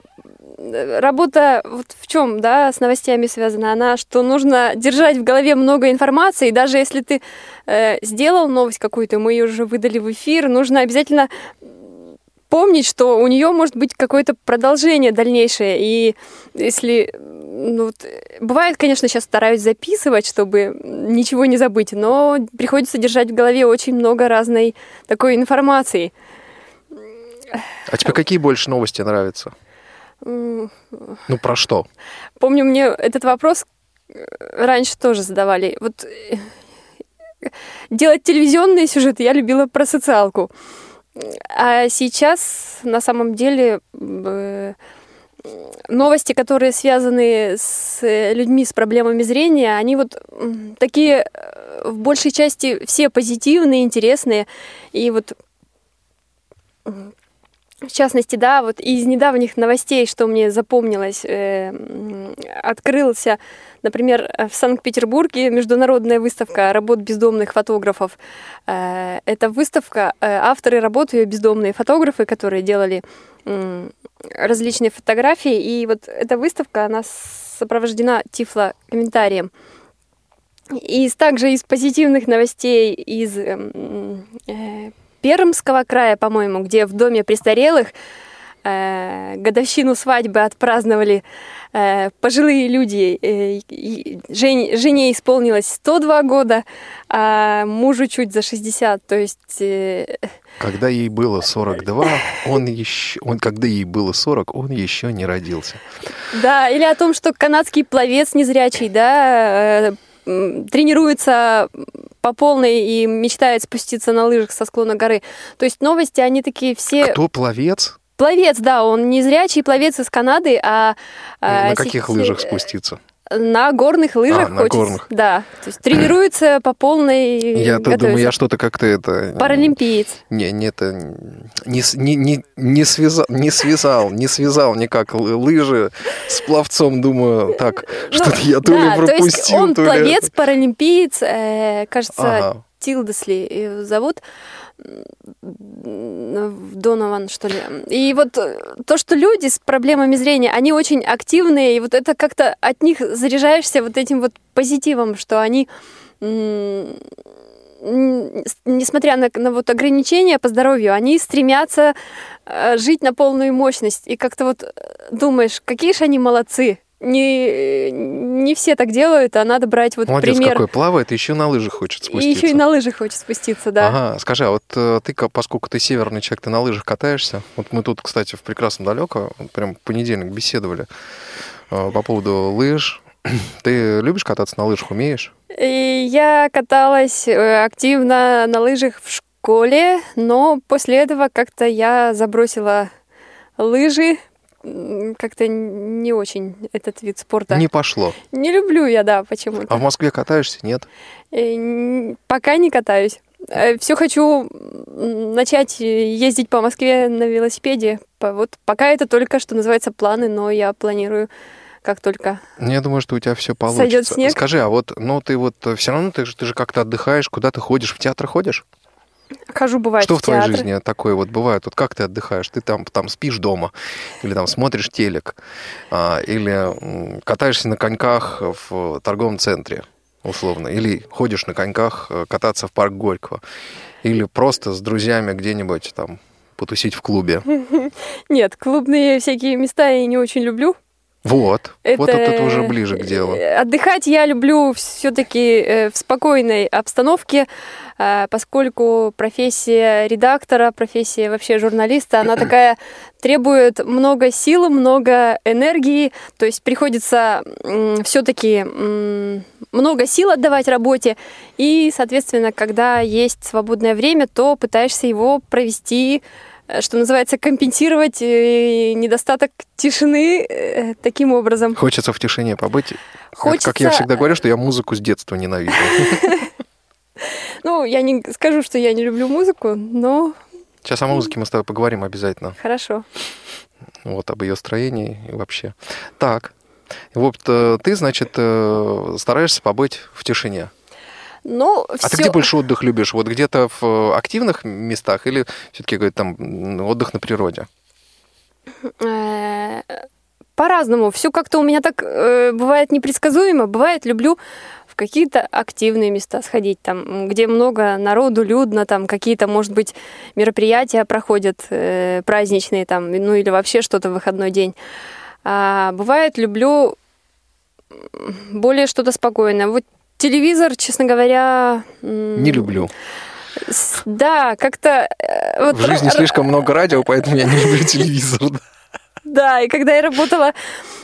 работа вот в чем, да, с новостями связана? Она, что нужно держать в голове много информации, и даже если ты э, сделал новость какую-то, мы ее уже выдали в эфир, нужно обязательно помнить, что у нее может быть какое-то продолжение дальнейшее. И если... Ну, вот, бывает, конечно, сейчас стараюсь записывать, чтобы ничего не забыть, но приходится держать в голове очень много разной такой информации. а тебе какие больше новости нравятся? Ну, про что? Помню, мне этот вопрос э, раньше тоже задавали. Вот э, делать телевизионные сюжеты я любила про социалку. А сейчас на самом деле э, новости, которые связаны с людьми с проблемами зрения, они вот такие в большей части все позитивные, интересные. И вот в частности, да, вот из недавних новостей, что мне запомнилось, э, открылся, например, в Санкт-Петербурге международная выставка работ бездомных фотографов. Э, это выставка, э, авторы работы ее бездомные фотографы, которые делали м, различные фотографии. И вот эта выставка, она сопровождена тифло-комментарием. Из, также из позитивных новостей из эм, э, Пермского края, по-моему, где в доме престарелых э, годовщину свадьбы отпраздновали э, пожилые люди. Э, жене исполнилось 102 года, а мужу чуть за 60. То есть... э, Когда ей было 42, он еще... Он, когда ей было 40, он еще не родился. Да, или о том, что канадский пловец незрячий, да, тренируется по полной и мечтает спуститься на лыжах со склона горы. То есть новости, они такие все... Кто пловец? Пловец, да, он незрячий пловец из Канады, а... а, На каких се- лыжах спуститься? На горных лыжах А, на хочется. горных. Да, то есть тренируется по полной... Я-то думаю, я что-то как-то это... Паралимпиец. Не, не это... Не, не, не, не, связал, не связал, не связал никак лыжи с пловцом. Думаю, так, что-то я то Ну, ли то есть пропустил, он то ли... пловец, паралимпиец, э, кажется. Тилдесли его зовут. Донован, что ли. И вот э, то, что люди с проблемами зрения, они очень активные, и вот это как-то от них заряжаешься вот этим вот позитивом, что они несмотря на, на вот ограничения по здоровью, они стремятся э, жить на полную мощность. И как-то вот э, думаешь, какие же они молодцы. Не, не все так делают, а надо брать вот Молодец пример. какой, плавает, еще на лыжах хочет и спуститься. еще и на лыжах хочет спуститься, да. Ага, скажи, а вот э, ты, поскольку ты северный человек, ты на лыжах катаешься? Вот мы тут, кстати, в прекрасном далеко, прям в понедельник беседовали э, по поводу лыж. Ты любишь кататься на лыжах, умеешь? И я каталась э, активно на лыжах в школе, но после этого как-то я забросила лыжи. Как-то не очень этот вид спорта. Не пошло. Не люблю я, да, почему-то. А в Москве катаешься? Нет? Э, Пока не катаюсь. Все хочу начать э, ездить по Москве на велосипеде. Вот пока это только, что называется, планы, но я планирую как только. Ну, Я думаю, что у тебя все Сойдет получится. снег? Скажи, а вот, ну ты вот все равно ты, ты же как-то отдыхаешь, куда ты ходишь, в театр ходишь? Хожу, бывает, Что в, твоей театр. жизни такое вот бывает? Вот как ты отдыхаешь? Ты там, там спишь дома, или там смотришь телек, а, или катаешься на коньках в торговом центре, условно, или ходишь на коньках э, кататься в парк Горького, или просто с друзьями где-нибудь там потусить в клубе. Нет, клубные всякие места я не очень люблю. Вот, вот это уже ближе к делу. э, Отдыхать я люблю все-таки в спокойной обстановке, э, поскольку профессия редактора, профессия вообще журналиста, она такая требует много сил, много энергии, то есть приходится все-таки много сил отдавать работе, и, соответственно, когда есть свободное время, то пытаешься его провести э, что называется, компенсировать э, недостаток тишины э, таким образом. Хочется в тишине побыть. Хочется- Как я всегда говорю, что я музыку с детства ненавижу. Ну, я не скажу, что я не люблю музыку, но Сейчас о музыке мы с тобой поговорим обязательно. хорошо. Вот, об ее строении и вообще. Так, вот э, ты, значит, э, стараешься побыть в тишине. Ну, А всё- ты где больше отдых любишь? Вот где-то в э, активных местах или все-таки там отдых на природе? Э, По-разному. Все как-то у меня так э, бывает непредсказуемо. Бывает, люблю в какие-то активные места сходить, там, где много народу, людно, там какие-то, может быть, мероприятия проходят э, праздничные, там, ну или вообще что-то в выходной день. А бывает, люблю более что-то спокойное. Вот телевизор, честно говоря... Не люблю. Да, как-то... э, вот В жизни слишком много радио, поэтому я не люблю телевизор. Да. И когда я работала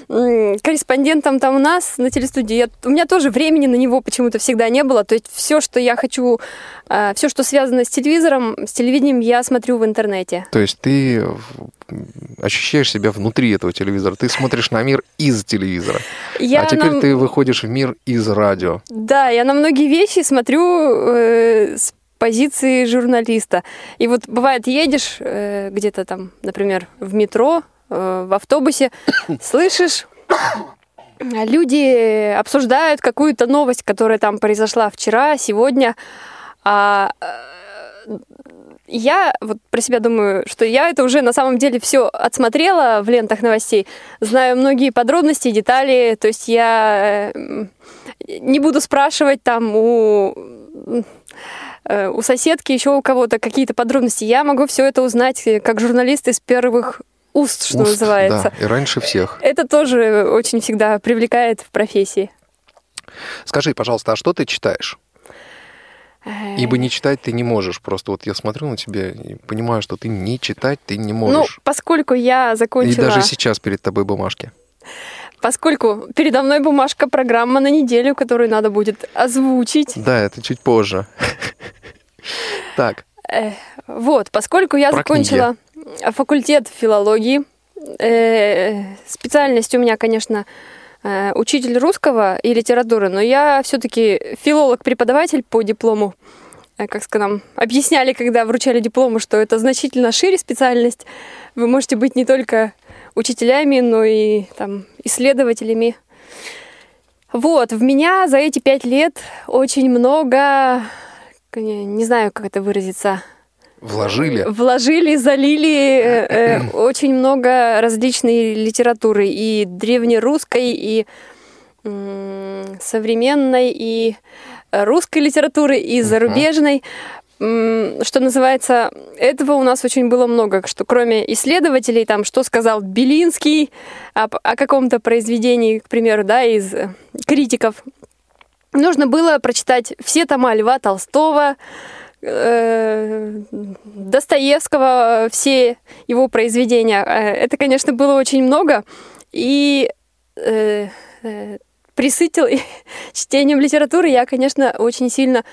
корреспондентом там у нас на телестудии, я- у меня тоже времени на него почему-то всегда не было. То есть все, что я хочу, все, что связано с телевизором, с телевидением, я смотрю в интернете. То есть ты ощущаешь себя внутри этого телевизора, ты смотришь на мир из телевизора. Я а теперь на- ты выходишь в мир из радио. Да, я на многие вещи смотрю э, с позиции журналиста. И вот бывает, едешь э, где-то там, например, в метро, в автобусе, слышишь, люди обсуждают какую-то новость, которая там произошла вчера, сегодня. А э, я вот про себя думаю, что я это уже на самом деле все отсмотрела в лентах новостей, знаю многие подробности, детали, то есть я э, не буду спрашивать там у э, у соседки, еще у кого-то какие-то подробности. Я могу все это узнать э, как журналист из первых уст, что Уст, называется. Да, и раньше всех. Это тоже очень всегда привлекает в профессии. Скажи, пожалуйста, а что ты читаешь? Э, Ибо не читать ты не можешь. Просто вот я смотрю на тебя и понимаю, что ты не читать ты не Ну, можешь. поскольку я и закончила... даже сейчас перед тобой бумажки. Поскольку передо мной бумажка программа на неделю, которую надо будет озвучить. Да, это чуть позже. Так, Э, Вот, поскольку я закончила факультет филологии, э, специальность у меня, конечно, э, учитель русского и литературы, но я все-таки филолог-преподаватель по диплому. Э, Как нам объясняли, когда вручали дипломы, что это значительно шире специальность. Вы можете быть не только учителями, но и там, исследователями. Вот, в меня за эти пять лет очень много, не знаю, как это выразиться, вложили. Вложили, залили э, э, очень много различной литературы, и древнерусской, и м, современной, и русской литературы, и зарубежной. Что называется, этого у нас очень было много, что кроме исследователей, там, что сказал Белинский о, о каком-то произведении, к примеру, да, из э, критиков, нужно было прочитать все тома Льва Толстого, э, Достоевского, все его произведения. Э, Это, конечно, было очень много. И э, э, присытил чтением литературы я, конечно, очень сильно,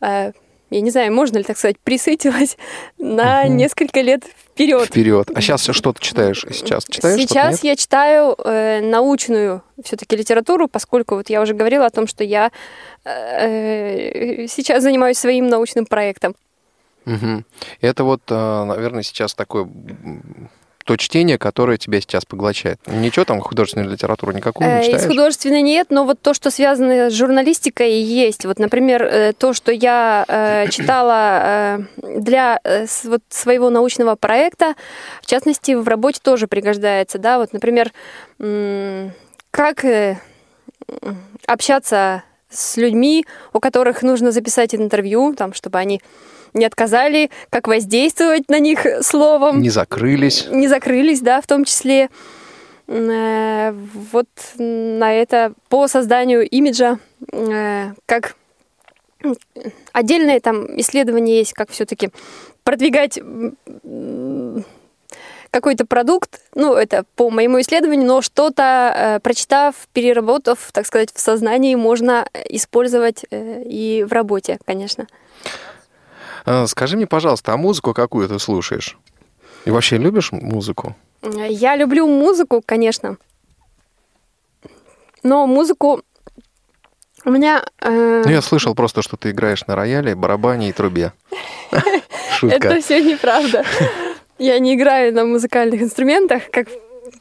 э, я не знаю, можно ли так сказать, присытилась на несколько лет вперед. Вперед. А сейчас что ты читаешь? Сейчас читаешь? Сейчас я читаю э, научную все-таки литературу, поскольку вот я уже говорила о том, что я э, сейчас занимаюсь своим научным проектом. Мгм. Это вот, э, наверное, сейчас такое м, то чтение, которое тебя сейчас поглощает. Ничего там художественную литературу никакую не Э, Из читаешь? художественной нет, но вот то, что связано с журналистикой, есть. Вот, например, э, то, что я э, читала для вот своего научного проекта, в частности, в работе тоже пригождается. Да? Вот, например, как общаться с людьми, у которых нужно записать интервью, там, чтобы они не отказали, как воздействовать на них словом Не закрылись. не закрылись, да, в том числе. Э, Вот на это по созданию имиджа, э, как отдельное там исследование есть, как все-таки продвигать какой-то продукт, ну, это по моему исследованию, но что-то, э, прочитав, переработав, так сказать, в сознании, можно использовать э, и в работе, конечно. А, Скажи мне, пожалуйста, а музыку какую ты слушаешь? И вообще любишь музыку? Э, Я люблю музыку, конечно. Но музыку у меня... э, Ну, я слышал просто, что ты играешь на рояле, барабане и трубе. Шутка. Это все неправда. Я не играю на музыкальных инструментах. Как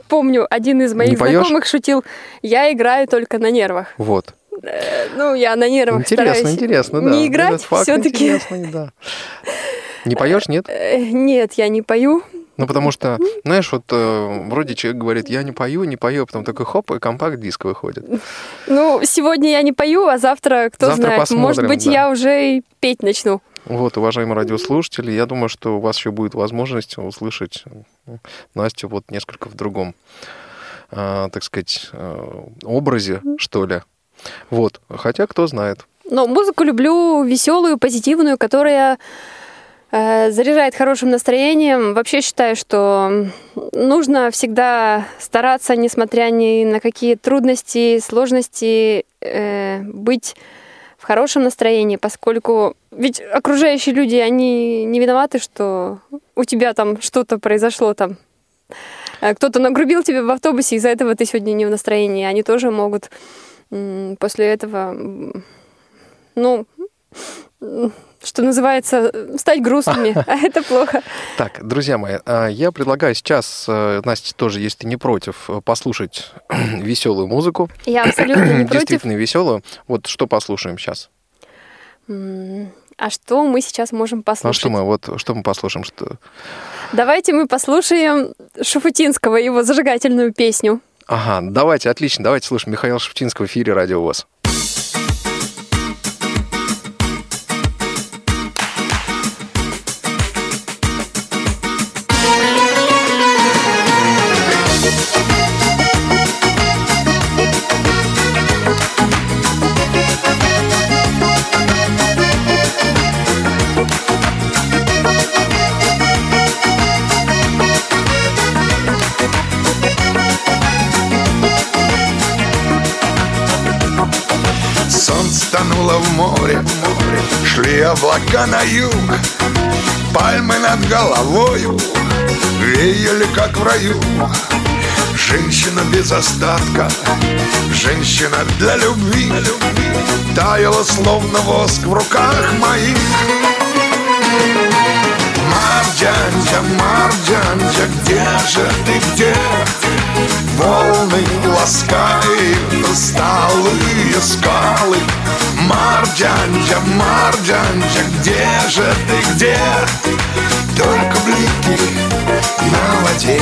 помню, один из моих знакомых шутил, я играю только на нервах. Вот. Э, Ну, я на нервах Интересно, стараюсь интересно, да. не играть Этот факт все-таки. да. Не поешь, нет? Нет, я не пою. Ну, потому что, знаешь, вот э, вроде человек говорит, я не пою, не пою, а потом такой хоп, и компакт-диск выходит. Ну, сегодня я не пою, а завтра, кто Завтра знает, может быть, да. я уже и петь начну. Вот, уважаемые радиослушатели, я думаю, что у вас еще будет возможность услышать э, Настю вот несколько в другом, э, так сказать, э, образе, что ли. Вот, хотя кто знает. Но музыку люблю веселую, позитивную, которая э, заряжает хорошим настроением. Вообще считаю, что нужно всегда стараться, несмотря ни на какие трудности, сложности, э, быть в хорошем настроении, поскольку ведь окружающие люди, они не виноваты, что у тебя там что-то произошло там. Э, Кто-то нагрубил тебя в автобусе, из-за этого ты сегодня не в настроении. Они тоже могут после этого ну, что называется, стать грустными, а это плохо. Так, друзья мои, а, я предлагаю сейчас, э, Настя, тоже, если ты не против, э, послушать веселую музыку. Я абсолютно не против. Действительно веселую. Вот что послушаем сейчас? А что мы сейчас можем А послушать? что мы, вот, что мы послушаем? Что... Давайте мы послушаем Шуфутинского, его зажигательную песню. Ага, давайте, отлично, давайте слушаем Михаила Шептинского в эфире Радио ВОЗ. Облака на юг. Пальмы над головою Веяли, как в раю. Женщина без остатка Женщина для любви Таяла, словно воск в руках моих Марджанджа, Марджанджа, где же ты, где? Волны ласкают усталые скалы Марджанджа, Марджанджа, где же ты, где? Только блики на воде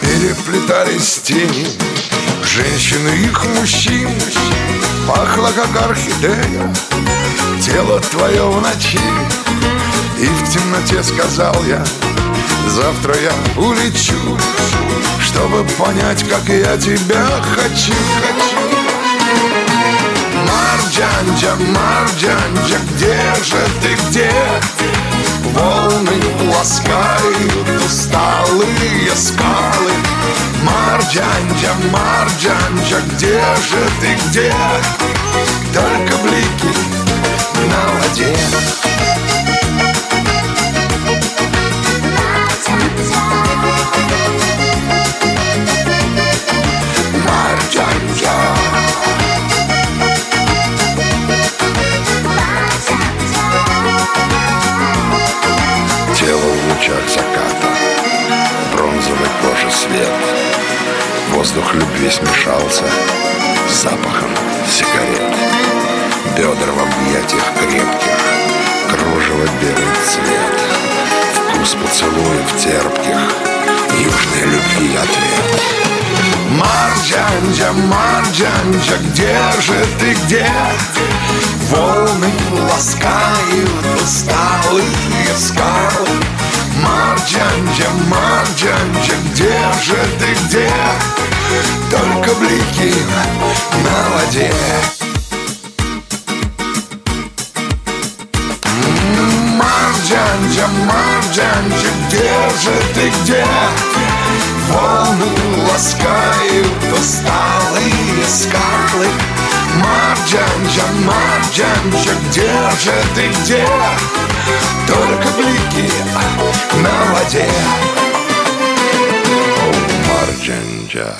Переплетались тени Женщины их мужчин Пахло, как орхидея Тело твое в ночи И в темноте сказал я Завтра я улечу Чтобы понять, как я тебя хочу, хочу. Марджанджа, Марджанджа, где же ты, где? Волны ласкают усталые скалы Марджанджа, Марджанджа, где же ты, где? Только блики на воде Воздух любви смешался С запахом сигарет Бедра в объятиях крепких Кружево белый цвет Вкус поцелуев терпких Южной любви ответ Марджанджа, Марджанджа, где же ты, где? Волны ласкают усталые скалы Марджанджа, Марджанджа, где же ты, где? Только блики на воде Марджанджа, Марджанджа, где же ты, где? Волны ласкают усталые скалы Марджанджа, Марджанджа, где же ты, где? Только блики на воде О, Марджанджа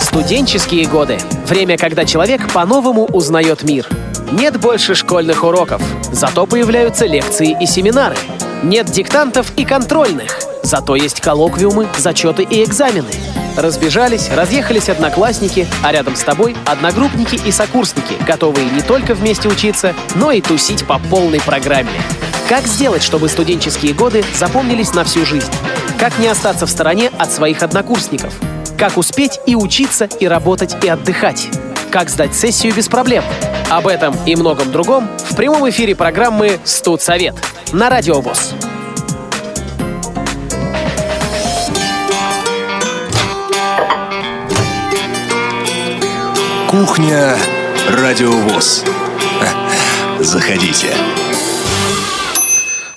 Студенческие годы. Время, когда человек по-новому узнает мир. Нет больше школьных уроков, зато появляются лекции и семинары. Нет диктантов и контрольных, зато есть коллоквиумы, зачеты и экзамены. Разбежались, разъехались одноклассники, а рядом с тобой одногруппники и сокурсники, готовые не только вместе учиться, но и тусить по полной программе. Как сделать, чтобы студенческие годы запомнились на всю жизнь? Как не остаться в стороне от своих однокурсников? Как успеть и учиться, и работать, и отдыхать? Как сдать сессию без проблем? Об этом и многом другом в прямом эфире программы «Студсовет» на Радио ВОЗ. Кухня Радиовоз. Заходите.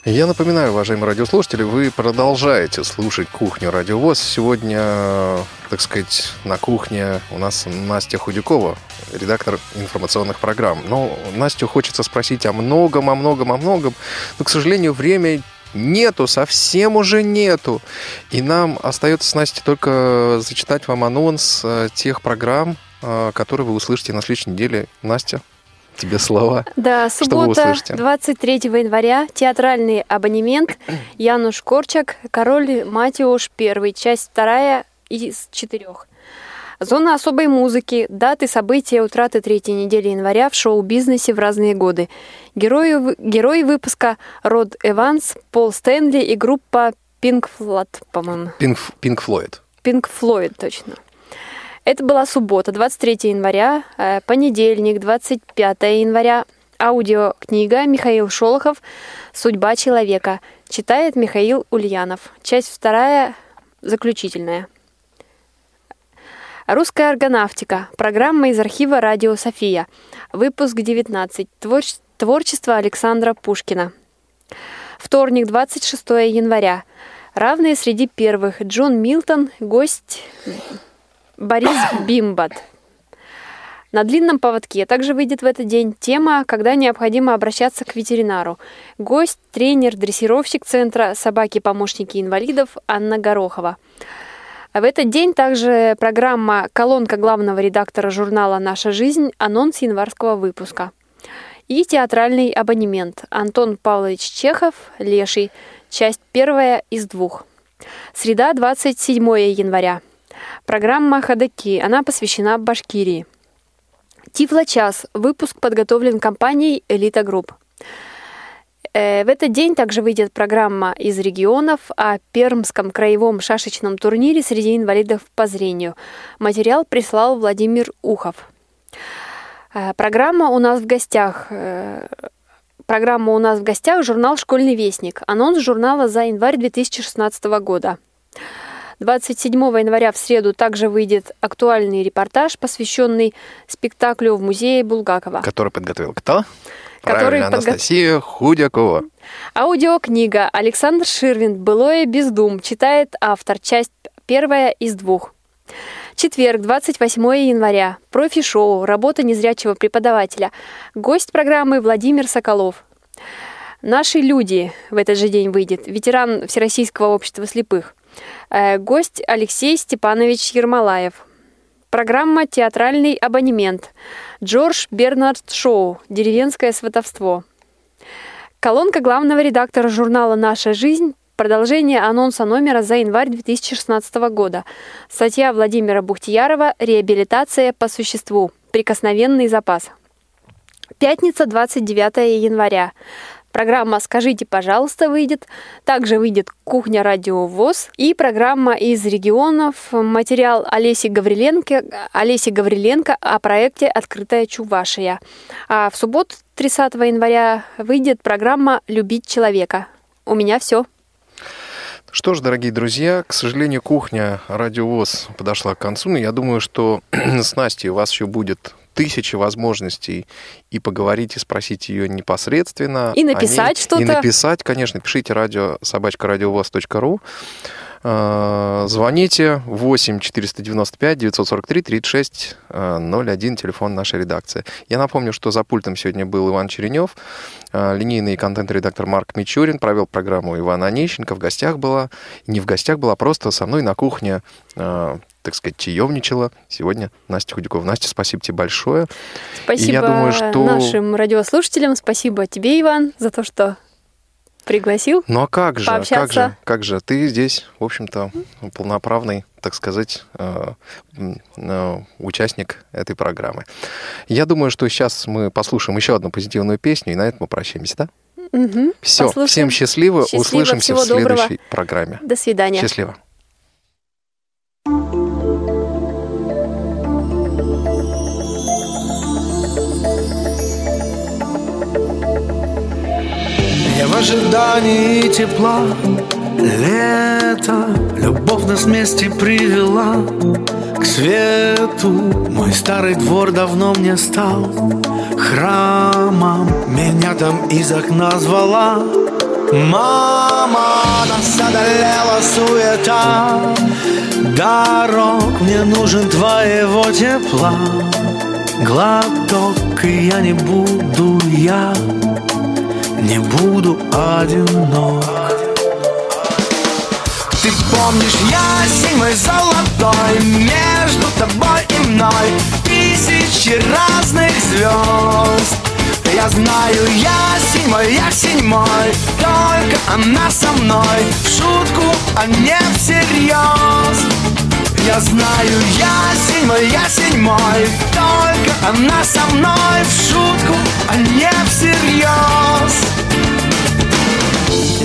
Я напоминаю, уважаемые радиослушатели, вы продолжаете слушать «Кухню Радиовоз». Сегодня, так сказать, на кухне у нас Настя Худякова, редактор информационных программ. Но Настю хочется спросить о многом, о многом, о многом, но, к сожалению, время нету, совсем уже нету. И нам остается с Настей только зачитать вам анонс э, тех программ, э, которые вы услышите на следующей неделе. Настя, тебе слова. Да, суббота, услышите? 23 января, театральный абонемент, Януш Корчак, Король Матиуш, первый, часть вторая из четырех. Зона особой музыки, даты, события, утраты третьей недели января в шоу-бизнесе в разные годы. Герои, герои выпуска Род Эванс, Пол Стэнли и группа Pink Floyd, по-моему. Пинк, Пинк Флойд. Пинк Флойд, точно. Это была суббота, 23 января, э, понедельник, 25 января. Аудиокнига Михаил Шолохов «Судьба человека». Читает Михаил Ульянов. Часть вторая, заключительная. Русская органавтика. Программа из архива «Радио София». Выпуск 19. Творч- Творчество Александра Пушкина. Вторник, 26 января. Равные среди первых. Джон Милтон, гость Борис Бимбат. На длинном поводке также выйдет в этот день тема, когда необходимо обращаться к ветеринару. Гость, тренер, дрессировщик центра «Собаки-помощники инвалидов» Анна Горохова. А в этот день также программа «Колонка главного редактора журнала «Наша жизнь», анонс январского выпуска. И театральный абонемент Антон Павлович Чехов «Леший», часть первая из двух. Среда, 27 января. Программа «Ходоки», она посвящена Башкирии. Тифло-час. Выпуск подготовлен компанией «Элита Групп». Э, В этот день также выйдет программа из регионов о Пермском краевом шашечном турнире среди инвалидов по зрению. Материал прислал Владимир Ухов. Э, Программа у нас в гостях. э, Программа у нас в гостях журнал «Школьный вестник». Анонс журнала за январь 2016 года. 27 января в среду также выйдет актуальный репортаж, посвященный спектаклю в музее Булгакова. Который подготовил кто? Который Правильно, подго- Анастасия Худякова. Аудиокнига Александр Ширвин «Былое без дум» читает автор, часть первая из двух. Четверг, 28 января. Профи-шоу «Работа незрячего преподавателя». Гость программы Владимир Соколов. «Наши люди» в этот же день выйдет. Ветеран Всероссийского общества слепых. Э, Гость Алексей Степанович Ермолаев. Программа «Театральный абонемент». Джордж Бернард Шоу «Деревенское сватовство». Колонка главного редактора журнала «Наша жизнь» Продолжение анонса номера за январь 2016 года. Статья Владимира Бухтиярова «Реабилитация по существу. Прикосновенный запас». Пятница, 29 января. Программа «Скажите, пожалуйста» выйдет. Также выйдет «Кухня Радио ВОЗ» и программа из регионов. Материал Олеси Гавриленко, Олеси Гавриленко о проекте «Открытая Чувашия». А в субботу, 30 января, выйдет программа «Любить человека». У меня все. Что ж, дорогие друзья, к сожалению, кухня Радиовоз подошла к концу, но я думаю, что с Настей у вас еще будет тысячи возможностей и поговорить, и спросить ее непосредственно. И написать что-то. И написать, конечно. Пишите радио собачка радиовоз.ру. Э, Звоните 8 495 943 36 э, 01, телефон нашей редакции. Я напомню, что за пультом сегодня был Иван Черенев, э, линейный контент-редактор Марк Мичурин, провел программу Иван Онищенко, в гостях была, не в гостях была, просто со мной на кухне, э, так сказать, чаевничала сегодня Настя Худякова. Настя, спасибо тебе большое. И Спасибо я думаю, что... нашим радиослушателям. Спасибо тебе, Иван, за то, что пригласил. Ну а как же, как пообщаться. же, как же? Ты здесь, в общем-то, полноправный, так сказать, э, э, участник этой программы. Я думаю, что сейчас мы послушаем еще одну позитивную песню, и на этом мы прощаемся, да? Мгм. Все, Послушаем. всем счастливо, Счастливо, услышимся в всего доброго. следующей программе. До свидания. Счастливо. Я в ожидании тепла. Лето Любовь нас вместе привела. К свету Мой старый двор давно мне стал. Храмом Меня там из окна звала. Мама, нас одолела суета. Дорог, мне нужен твоего тепла. Глоток, и я не буду я не буду одинок. Ты помнишь ясень мой золотой Между тобой и мной Тысячи разных звезд. Я знаю ясень мой, ясень мой Только она со мной. В шутку, а не всерьез. Я знаю, ясень мой, ясень мой Только она со мной. В шутку, а не всерьез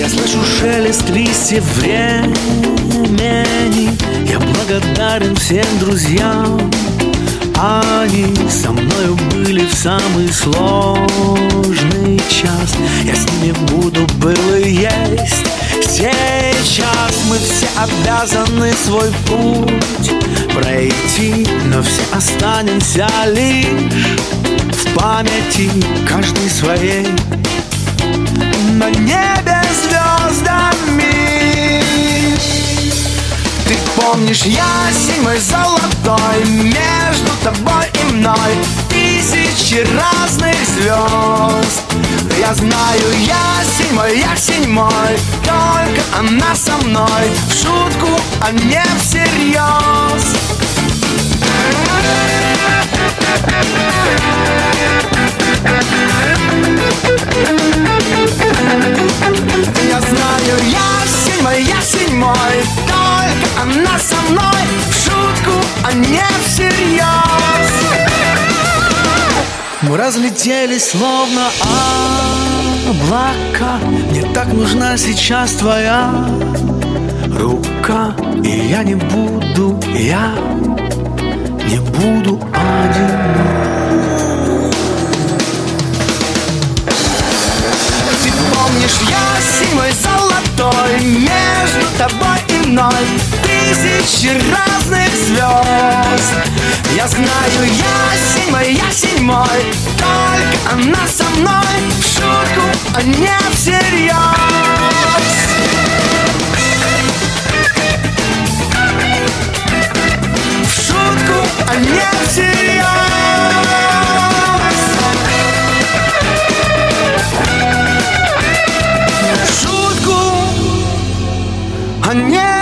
Я слышу шелест листьев времени. Я благодарен всем друзьям. Они со мною были в самый сложный час. Я с ними буду был и есть. Сейчас мы все обязаны свой путь пройти Но все останемся лишь в памяти каждый своей На небе звездами. Ты помнишь ясень мой золотой Между тобой и мной Тысячи разных звезд. Я знаю ясень мой, ясень мой Только она со мной В шутку, а не всерьез Я знаю, ясень мой, ясень мой Только она со мной. В шутку, а не всерьез. Мы разлетелись словно облака. Мне так нужна сейчас твоя рука. И я не буду, я не буду одинок между тобой и мной Тысячи разных звезд. Я знаю, я мой, я мой Только она со мной в шутку, а не всерьез. В шутку, а не всерьез. a